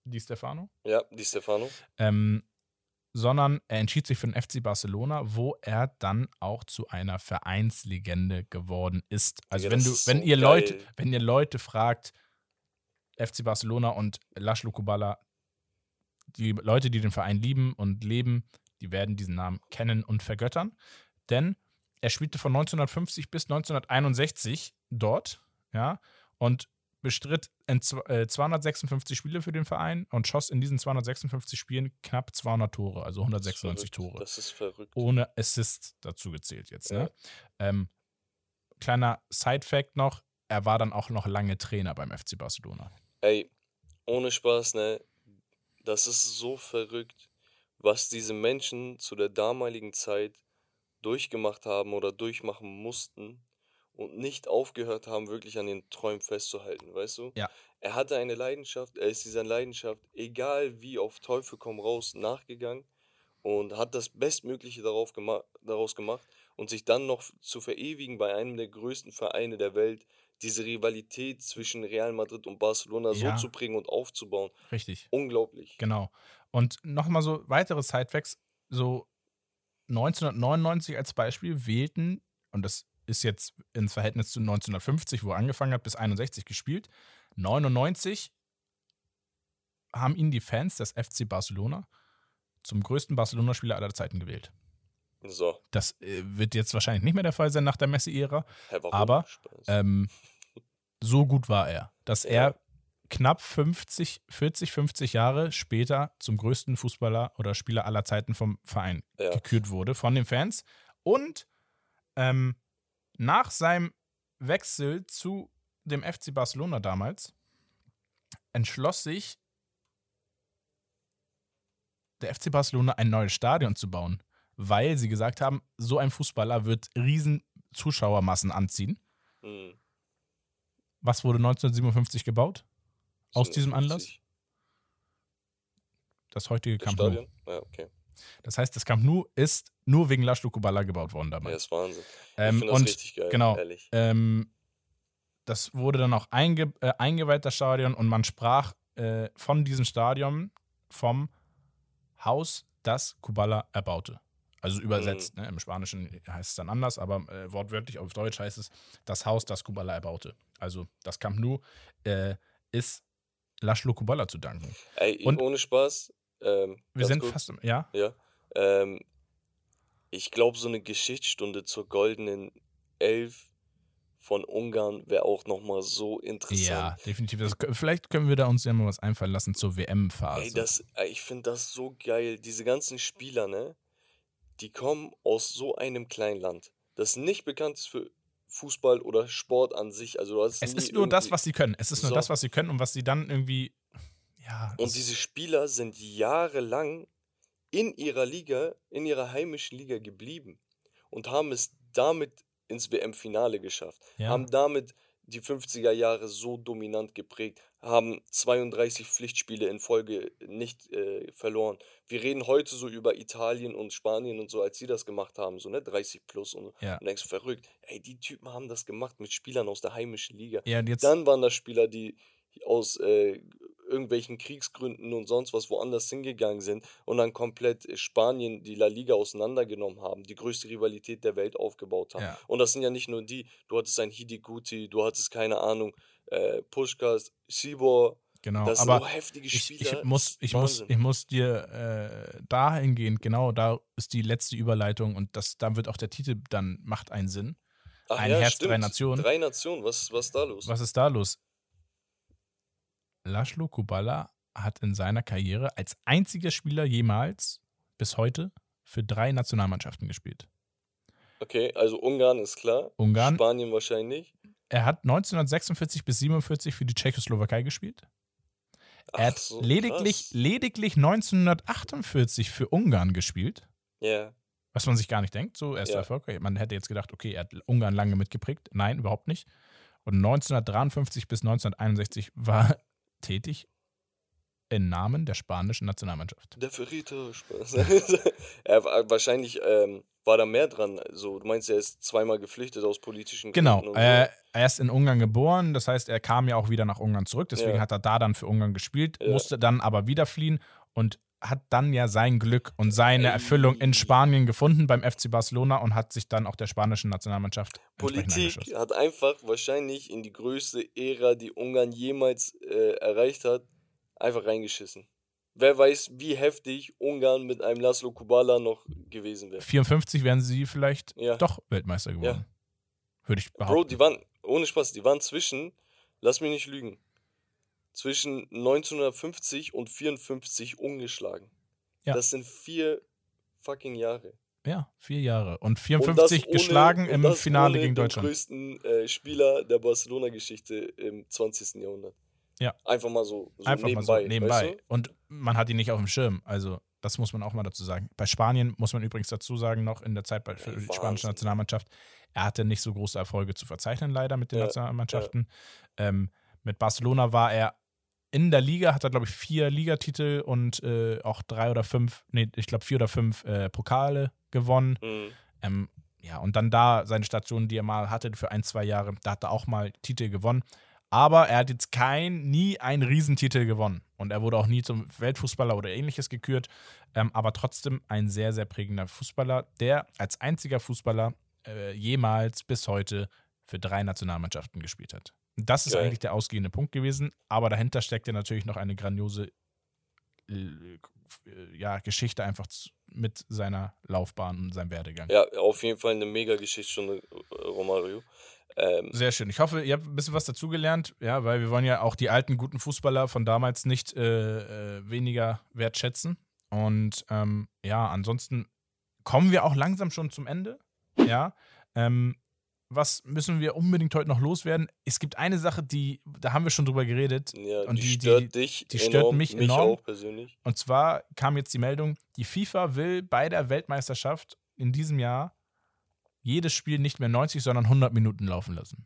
Di Stefano, Ja, die Stefano. ähm, sondern er entschied sich für den FC Barcelona, wo er dann auch zu einer Vereinslegende geworden ist. Also Digga, wenn du, wenn so ihr geil. Leute, wenn ihr Leute fragt, FC Barcelona und Laszlo Kubala, die Leute, die den Verein lieben und leben, die werden diesen Namen kennen und vergöttern. Denn er spielte von 1950 bis 1961 dort, ja, und bestritt in zw- äh, 256 Spiele für den Verein und schoss in diesen 256 Spielen knapp 200 Tore, also Das ist 196 verrückt. Tore. Das ist verrückt. Ohne Assist dazu gezählt jetzt. Ja. Ne? Ähm, kleiner Side-Fact noch: Er war dann auch noch lange Trainer beim FC Barcelona. Ey, ohne Spaß, ne? Das ist so verrückt, was diese Menschen zu der damaligen Zeit durchgemacht haben oder durchmachen mussten und nicht aufgehört haben, wirklich an den Träumen festzuhalten, weißt du? Ja. Er hatte eine Leidenschaft, er ist dieser Leidenschaft, egal wie auf Teufel komm raus, nachgegangen und hat das Bestmögliche darauf gema daraus gemacht und sich dann noch zu verewigen bei einem der größten Vereine der Welt, diese Rivalität zwischen Real Madrid und Barcelona Ja. so zu bringen und aufzubauen. Richtig. Unglaublich. Genau. Und nochmal so weitere Sidefacts, so 1999 als Beispiel wählten, und das ist jetzt im Verhältnis zu 1950, wo er angefangen hat, bis 61 gespielt, 99 haben ihn die Fans des FC Barcelona zum größten Barcelona-Spieler aller Zeiten gewählt. So, Das äh, wird jetzt wahrscheinlich nicht mehr der Fall sein nach der Messi-Ära. warum? Aber. Ähm, so gut war er, dass Ja. er knapp 50, 40, 50 Jahre später zum größten Fußballer oder Spieler aller Zeiten vom Verein Ja. gekürt wurde von den Fans. Und ähm, nach seinem Wechsel zu dem FC Barcelona damals entschloss sich der FC Barcelona ein neues Stadion zu bauen, weil sie gesagt haben, so ein Fußballer wird riesen Zuschauermassen anziehen. Hm, Was wurde 1957 gebaut? Aus diesem Anlass? 57. Das heutige Das Camp Nou. Ja, okay. Das heißt, das Camp Nou ist nur wegen Laszlo Kubala gebaut worden Ja, damals. ist Wahnsinn. ich ähm, finde das und richtig geil, genau. ehrlich. ähm, das wurde dann auch einge äh, eingeweiht, das Stadion, und man sprach äh, von diesem Stadion vom Haus, das Kubala erbaute. Also übersetzt, Mhm. ne? im Spanischen heißt es dann anders, aber äh, wortwörtlich auf Deutsch heißt es das Haus, das Kubala erbaute. Also das Camp Nou äh, ist Laszlo Kubala zu danken. Ey, und- ohne Spaß. Ähm, Wir sind kurz, fast, im- ja, Ja. Ähm, ich glaube, so eine Geschichtsstunde zur goldenen Elf von Ungarn wäre auch nochmal so Ja, interessant. definitiv. Das, vielleicht können wir da uns ja mal was einfallen lassen zur WM-Phase. Ey, das, ey, ich finde das so geil. Diese ganzen Spieler, ne? Die kommen aus so einem kleinen Land, das nicht bekannt ist für Fußball oder Sport an sich. Also es ist nur das, was sie können. Es ist nur So. das, was sie können und was sie dann irgendwie. Ja. Und es- diese Spieler sind jahrelang in ihrer Liga, in ihrer heimischen Liga geblieben und haben es damit ins WM-Finale geschafft, Ja. haben damit die 50er Jahre so dominant geprägt, haben 32 Pflichtspiele in Folge nicht äh, verloren. Wir reden heute so über Italien und Spanien und so, als sie das gemacht haben, so ne, 30 plus und. Ja. Und denkst, verrückt, ey, die Typen haben das gemacht mit Spielern aus der heimischen Liga. Ja, und jetzt, Dann waren das Spieler, die aus äh, irgendwelchen Kriegsgründen und sonst was woanders hingegangen sind und dann komplett äh, Spanien die La Liga auseinandergenommen haben, die größte Rivalität der Welt aufgebaut haben. Ja. Und das sind ja nicht nur die, du hattest ein Hidiguti, du hattest keine Ahnung, äh, Pushkas, Sibor, genau. das sind Aber so heftige ich, Spieler. ich, muss, ich, muss, Wahnsinn. ich muss dir äh, dahingehend, genau, da ist die letzte Überleitung und das, da wird auch der Titel dann, macht einen Sinn. Ach ein Herz, drei Nationen. Drei Nationen, was, was ist da los? Was ist da los? Laszlo Kubala hat in seiner Karriere als einziger Spieler jemals bis heute für drei Nationalmannschaften gespielt. Okay, also Ungarn ist klar, Ungarn. Spanien wahrscheinlich. Er hat 1946 bis 47 für die Tschechoslowakei gespielt. Er hat Ach so, lediglich, krass. lediglich 1948 für Ungarn gespielt. Ja, Was man sich gar nicht denkt, so erster Ja. Erfolg. Man hätte jetzt gedacht, okay, er hat Ungarn lange mitgeprägt. Nein, überhaupt nicht. Und 1953 bis 1961 war tätig im Namen der spanischen Nationalmannschaft. Der Verräter, Spaß. er war, wahrscheinlich ähm, war da mehr dran. So, du meinst, er ist zweimal geflüchtet aus politischen Genau, Gründen und äh, er ist in Ungarn geboren, das heißt, er kam ja auch wieder nach Ungarn zurück, deswegen Ja. hat er da dann für Ungarn gespielt, Ja. musste dann aber wieder fliehen und hat dann ja sein Glück und seine Erfüllung in Ey. Spanien gefunden beim FC Barcelona und hat sich dann auch der spanischen Nationalmannschaft Politik hat einfach wahrscheinlich in die größte Ära, die Ungarn jemals äh, erreicht hat, einfach reingeschissen. Wer weiß, wie heftig Ungarn mit einem Laszlo Kubala noch gewesen wäre. 54 wären sie vielleicht Ja. doch Weltmeister geworden. Würde ich behaupten. Bro, die waren, ohne Spaß, die waren zwischen, lass mich nicht lügen, zwischen 1950 und 54 ungeschlagen. Ja. Das sind vier fucking Jahre. ja, vier Jahre. Und Und das 54 ohne- geschlagen und im Finale ohne gegen den Deutschland. größten äh, Spieler der Barcelona-Geschichte im 20. Jahrhundert. Ja. Einfach mal so, so Einfach nebenbei. mal so nebenbei. Weißt Und man hat ihn nicht auf dem Schirm. Also, das muss man auch mal dazu sagen. Bei Spanien muss man übrigens dazu sagen, noch in der Zeit bei, für Ey, die spanische Wahnsinn. Nationalmannschaft, er hatte nicht so große Erfolge zu verzeichnen, leider mit den Ja, Nationalmannschaften. Ähm, mit Barcelona war er in der Liga, hat er, glaube ich, vier Ligatitel und äh, auch drei oder fünf, nee, ich glaube, vier oder fünf äh, Pokale gewonnen. Mhm. Ähm, ja, und dann da seine Station, die er mal hatte für ein, zwei Jahre, da hat er auch mal Titel gewonnen. Aber er hat jetzt kein, nie einen Riesentitel gewonnen. Und er wurde auch nie zum Weltfußballer oder ähnliches gekürt. Ähm, aber trotzdem ein sehr, sehr prägender Fußballer, der als einziger Fußballer äh, jemals bis heute für drei Nationalmannschaften gespielt hat. Das ist Geil. eigentlich der ausgehende Punkt gewesen. Aber dahinter steckt ja natürlich noch eine grandiose äh, ja, Geschichte einfach mit seiner Laufbahn und seinem Werdegang. Ja, auf jeden Fall eine mega Geschichtsstunde, äh, Romario. Ähm, Sehr schön. Ich hoffe, ihr habt ein bisschen was dazugelernt, ja, weil wir wollen ja auch die alten guten Fußballer von damals nicht äh, äh, weniger wertschätzen. Und ähm, ja, ansonsten kommen wir auch langsam schon zum Ende. Ja. Ähm, was müssen wir unbedingt heute noch loswerden? Es gibt eine Sache, die, da haben wir schon drüber geredet. ja, Und die, die- stört die- dich die stört enorm, mich enorm. auch persönlich. Und zwar kam jetzt die Meldung, die FIFA will bei der Weltmeisterschaft in diesem Jahr jedes Spiel nicht mehr 90, sondern 100 Minuten laufen lassen.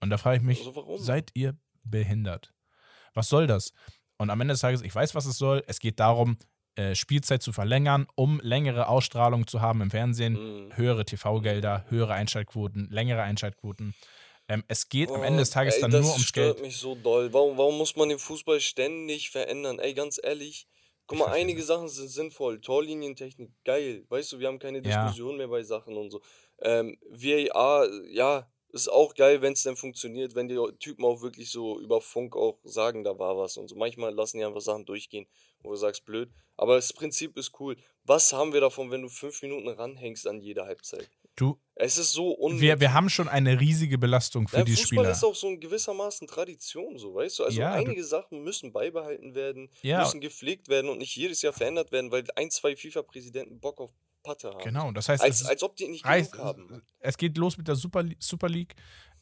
Und da frage ich mich, Also seid ihr behindert? Was soll das? Und am Ende des Tages, ich weiß, was es soll. Es geht darum, äh, Spielzeit zu verlängern, um längere Ausstrahlung zu haben im Fernsehen, Mhm. höhere TV-Gelder, höhere Einschaltquoten, längere Einschaltquoten. Ähm, es geht am Oh, Ende des Tages ey, dann das nur ums stört Geld. mich so doll. Warum, warum muss man den Fußball ständig verändern? Ey, ganz ehrlich. Guck mal, einige das. Sachen sind sinnvoll. Torlinientechnik, geil. Weißt du, wir haben keine Ja. Diskussion mehr bei Sachen und so. Ähm, VAR, ja, ist auch geil, wenn es denn funktioniert, wenn die Typen auch wirklich so über Funk auch sagen, da war was und so. Manchmal lassen die einfach Sachen durchgehen, wo du sagst, blöd. Aber das Prinzip ist cool. Was haben wir davon, wenn du fünf Minuten ranhängst an jeder Halbzeit? Du, Es ist so unnötig. wir, wir haben schon eine riesige Belastung für Ja, die Fußball Spieler. ist auch so in gewissermaßen Tradition, so weißt du. Also Ja, du- einige Sachen müssen beibehalten werden, Ja. müssen gepflegt werden und nicht jedes Jahr verändert werden, weil ein, zwei FIFA-Präsidenten Bock auf Patte haben. Genau, das heißt, Als, es, als ob die nicht reicht, genug haben. es geht los mit der Super, Super League,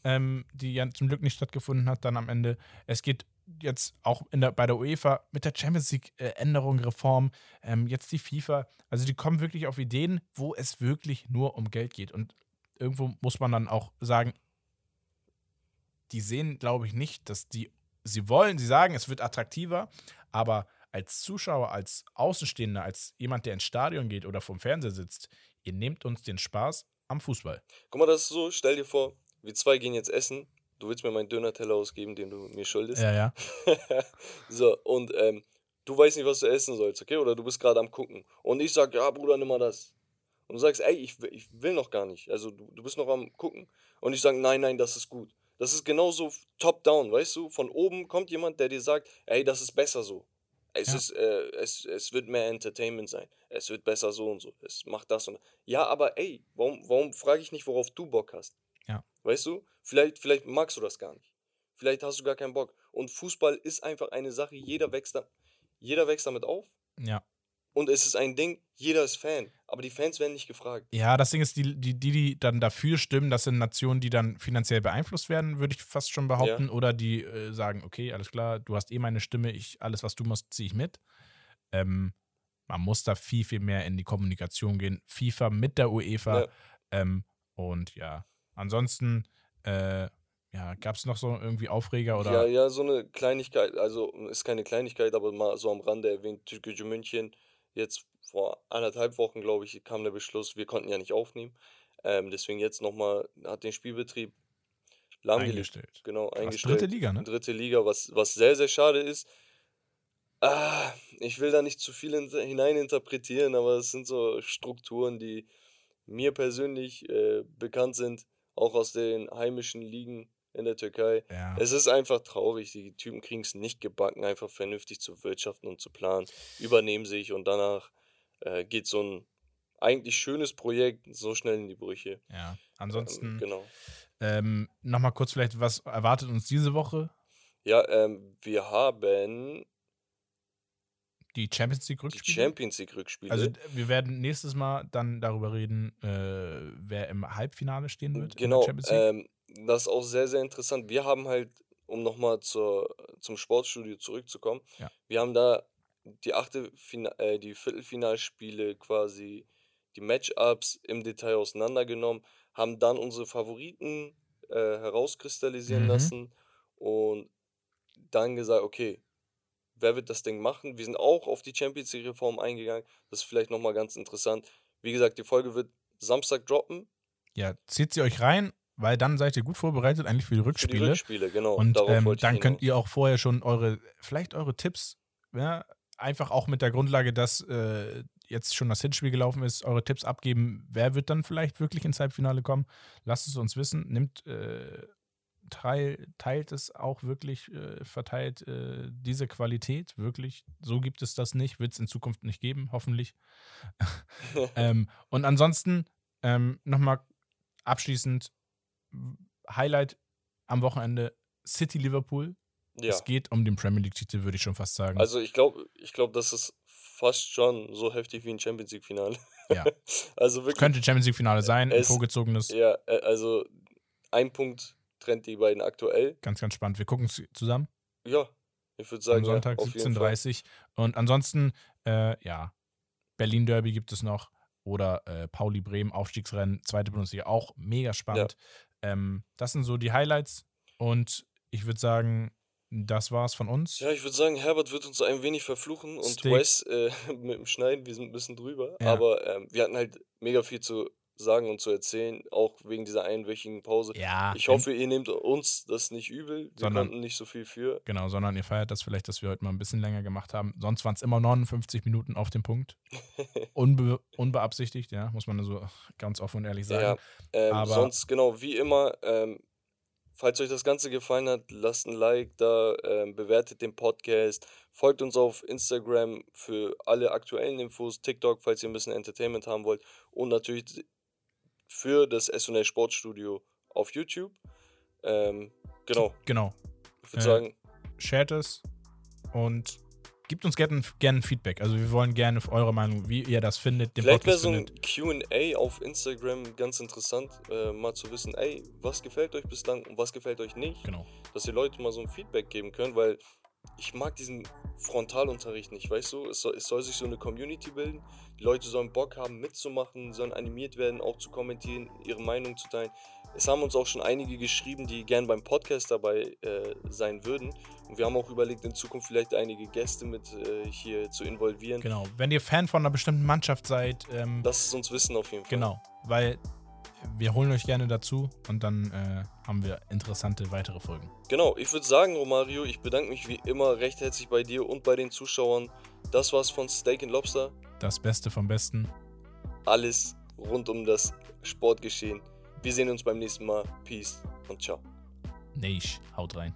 ähm, die ja zum Glück nicht stattgefunden hat dann am Ende. Es geht jetzt auch in der, bei der UEFA mit der Champions League äh, Reform, ähm, jetzt die FIFA. Also die kommen wirklich auf Ideen, wo es wirklich nur um Geld geht. Und irgendwo muss man dann auch sagen, die sehen, glaube ich, nicht, dass die, sie wollen, sie sagen, es wird attraktiver, aber als Zuschauer, als Außenstehender, als jemand, der ins Stadion geht oder vom Fernseher sitzt, ihr nehmt uns den Spaß am Fußball. Guck mal, das ist so, stell dir vor, wir zwei gehen jetzt essen, du willst mir meinen Döner-Teller ausgeben, den du mir schuldest. Ja, ja. so, und ähm, du weißt nicht, was du essen sollst, okay? Oder du bist gerade am Gucken. Und ich sag, ja, Bruder, nimm mal das. Und du sagst, ey, ich, ich will noch gar nicht. Also du, du bist noch am Gucken. Und ich sage, nein, nein, das ist gut. Das ist genauso top-down, weißt du? Von oben kommt jemand, der dir sagt, ey, das ist besser so. Es, Ja. ist, äh, es, es wird mehr Entertainment sein. Es wird besser so und so. Es macht das und Ja, aber ey, warum, warum frage ich nicht, worauf du Bock hast? Ja. Weißt du? Vielleicht, vielleicht magst du das gar nicht. Vielleicht hast du gar keinen Bock. Und Fußball ist einfach eine Sache, jeder wächst, da, jeder wächst damit auf. Ja. Und es ist ein Ding, jeder ist Fan. Aber die Fans werden nicht gefragt. Ja, das Ding ist, die, die, die, die dann dafür stimmen, das sind Nationen, die dann finanziell beeinflusst werden, würde ich fast schon behaupten. Oder die äh, sagen, okay, alles klar, du hast eh meine Stimme, ich, alles, was du machst, ziehe ich mit. Ähm, man muss da viel, viel mehr in die Kommunikation gehen. FIFA mit der UEFA. Ja. Ähm, und ja, ansonsten, äh, ja, gab es noch so irgendwie Aufreger oder? Ja, ja, so eine Kleinigkeit, also ist keine Kleinigkeit, aber mal so am Rande erwähnt, Türkgücü München, jetzt vor anderthalb Wochen, glaube ich, kam der Beschluss, wir konnten ja nicht aufnehmen. Ähm, deswegen jetzt nochmal, hat den Spielbetrieb lahmgelegt. Eingestellt. Genau, Krass, eingestellt. dritte Liga, ne? Dritte Liga, was, was sehr, sehr schade ist. Ah, ich will da nicht zu viel in, hineininterpretieren, aber es sind so Strukturen, die mir persönlich äh, bekannt sind, auch aus den heimischen Ligen in der Türkei. Ja. Es ist einfach traurig. Die Typen kriegen es nicht gebacken, einfach vernünftig zu wirtschaften und zu planen, übernehmen sich und danach äh, geht so ein eigentlich schönes Projekt so schnell in die Brüche. ja. Ähm, Ansonsten, genau. ähm, nochmal kurz vielleicht, was erwartet uns diese Woche? Ja, ähm, wir haben Die Champions League die Rückspiele? Champions League Rückspiele. Also wir werden nächstes Mal dann darüber reden, äh, wer im Halbfinale stehen wird. Genau, ähm, das ist auch sehr, sehr interessant. Wir haben halt, um nochmal zum Sportstudio zurückzukommen, Ja. wir haben da die achte Fina äh, die Viertelfinalspiele quasi, die Matchups im Detail auseinandergenommen, haben dann unsere Favoriten äh, herauskristallisieren Mhm. lassen und dann gesagt, okay, wer wird das Ding machen? Wir sind auch auf die Champions League Reform eingegangen. Das ist vielleicht nochmal ganz interessant. Wie gesagt, die Folge wird Samstag droppen. ja, zieht sie euch rein, weil dann seid ihr gut vorbereitet eigentlich für die Für die Rückspiele. Rückspiele, genau. Und ähm, dann könnt ihr auch vorher schon eure, vielleicht eure Tipps, ja, einfach auch mit der Grundlage, dass äh, jetzt schon das Hinspiel gelaufen ist, eure Tipps abgeben. Wer wird dann vielleicht wirklich ins Halbfinale kommen? Lasst es uns wissen. Nimmt, äh, teil, teilt es auch wirklich, äh, verteilt äh, diese Qualität wirklich. So gibt es das nicht, wird es in Zukunft nicht geben, hoffentlich. ähm, und ansonsten ähm, nochmal abschließend Highlight am Wochenende City Liverpool. Ja, Es geht um den Premier League-Titel, würde ich schon fast sagen. also ich glaube, ich glaub, das ist fast schon so heftig wie ein Champions League-Finale. Ja. also wirklich, Könnte Champions League-Finale sein, ein es- vorgezogenes. ja, äh, also ein Punkt trennt die beiden aktuell. Ganz, ganz spannend. Wir gucken es zusammen Ja, ich würde sagen, am Sonntag ja, auf jeden Fall. 17.30 Uhr. Und ansonsten, äh, ja, Berlin-Derby gibt es noch. Oder äh, Pauli Bremen, Aufstiegsrennen, zweite Bundesliga, auch mega spannend. Ähm, das sind so die Highlights. Und ich würde sagen, das war's von uns. Ja, ich würde sagen, Herbert wird uns ein wenig verfluchen und Steak. Wes äh, mit dem Schneiden, wir sind ein bisschen drüber. Ja. Aber ähm, wir hatten halt mega viel zu sagen und zu erzählen, auch wegen dieser einwöchigen Pause. Ja, Ich hoffe, ihr nehmt uns das nicht übel. Wir Sondern- konnten nicht so viel für. Genau, sondern ihr feiert das vielleicht, dass wir heute mal ein bisschen länger gemacht haben. Sonst waren es immer 59 Minuten auf dem Punkt. Unbe unbeabsichtigt, ja, muss man so ganz offen und ehrlich sagen. Ja, ähm, Aber- sonst genau, wie immer, ähm, falls euch das Ganze gefallen hat, lasst ein Like da, ähm, bewertet den Podcast, folgt uns auf Instagram für alle aktuellen Infos, TikTok, falls ihr ein bisschen Entertainment haben wollt und natürlich für das SNL Sportstudio auf YouTube. Ähm, genau, Genau. ich würde Äh, sagen, Shared es und gebt uns gerne gerne Feedback. Also wir wollen gerne eure Meinung, wie ihr das findet, den vielleicht wäre so ein. QA auf Instagram ganz interessant, äh, mal zu wissen, ey, was gefällt euch bislang und was gefällt euch nicht. Genau. dass die Leute mal so ein Feedback geben können, weil ich mag diesen Frontalunterricht nicht, weißt du? Es soll, es soll sich so eine Community bilden. Die Leute sollen Bock haben, mitzumachen, sollen animiert werden, auch zu kommentieren, ihre Meinung zu teilen. Es haben uns auch schon einige geschrieben, die gern beim Podcast dabei äh, sein würden. Und wir haben auch überlegt, in Zukunft vielleicht einige Gäste mit äh, hier zu involvieren. Genau. Wenn ihr Fan von einer bestimmten Mannschaft seid, ähm, Lasst es uns wissen auf jeden Fall. genau, weil wir holen euch gerne dazu und dann äh, haben wir interessante weitere Folgen. Genau, ich würde sagen, Romario, ich bedanke mich wie immer recht herzlich bei dir und bei den Zuschauern. Das war's von Steak and Lobster. Das Beste vom Besten. Alles rund um das Sportgeschehen. Wir sehen uns beim nächsten Mal. Peace und ciao. Neisch, haut rein.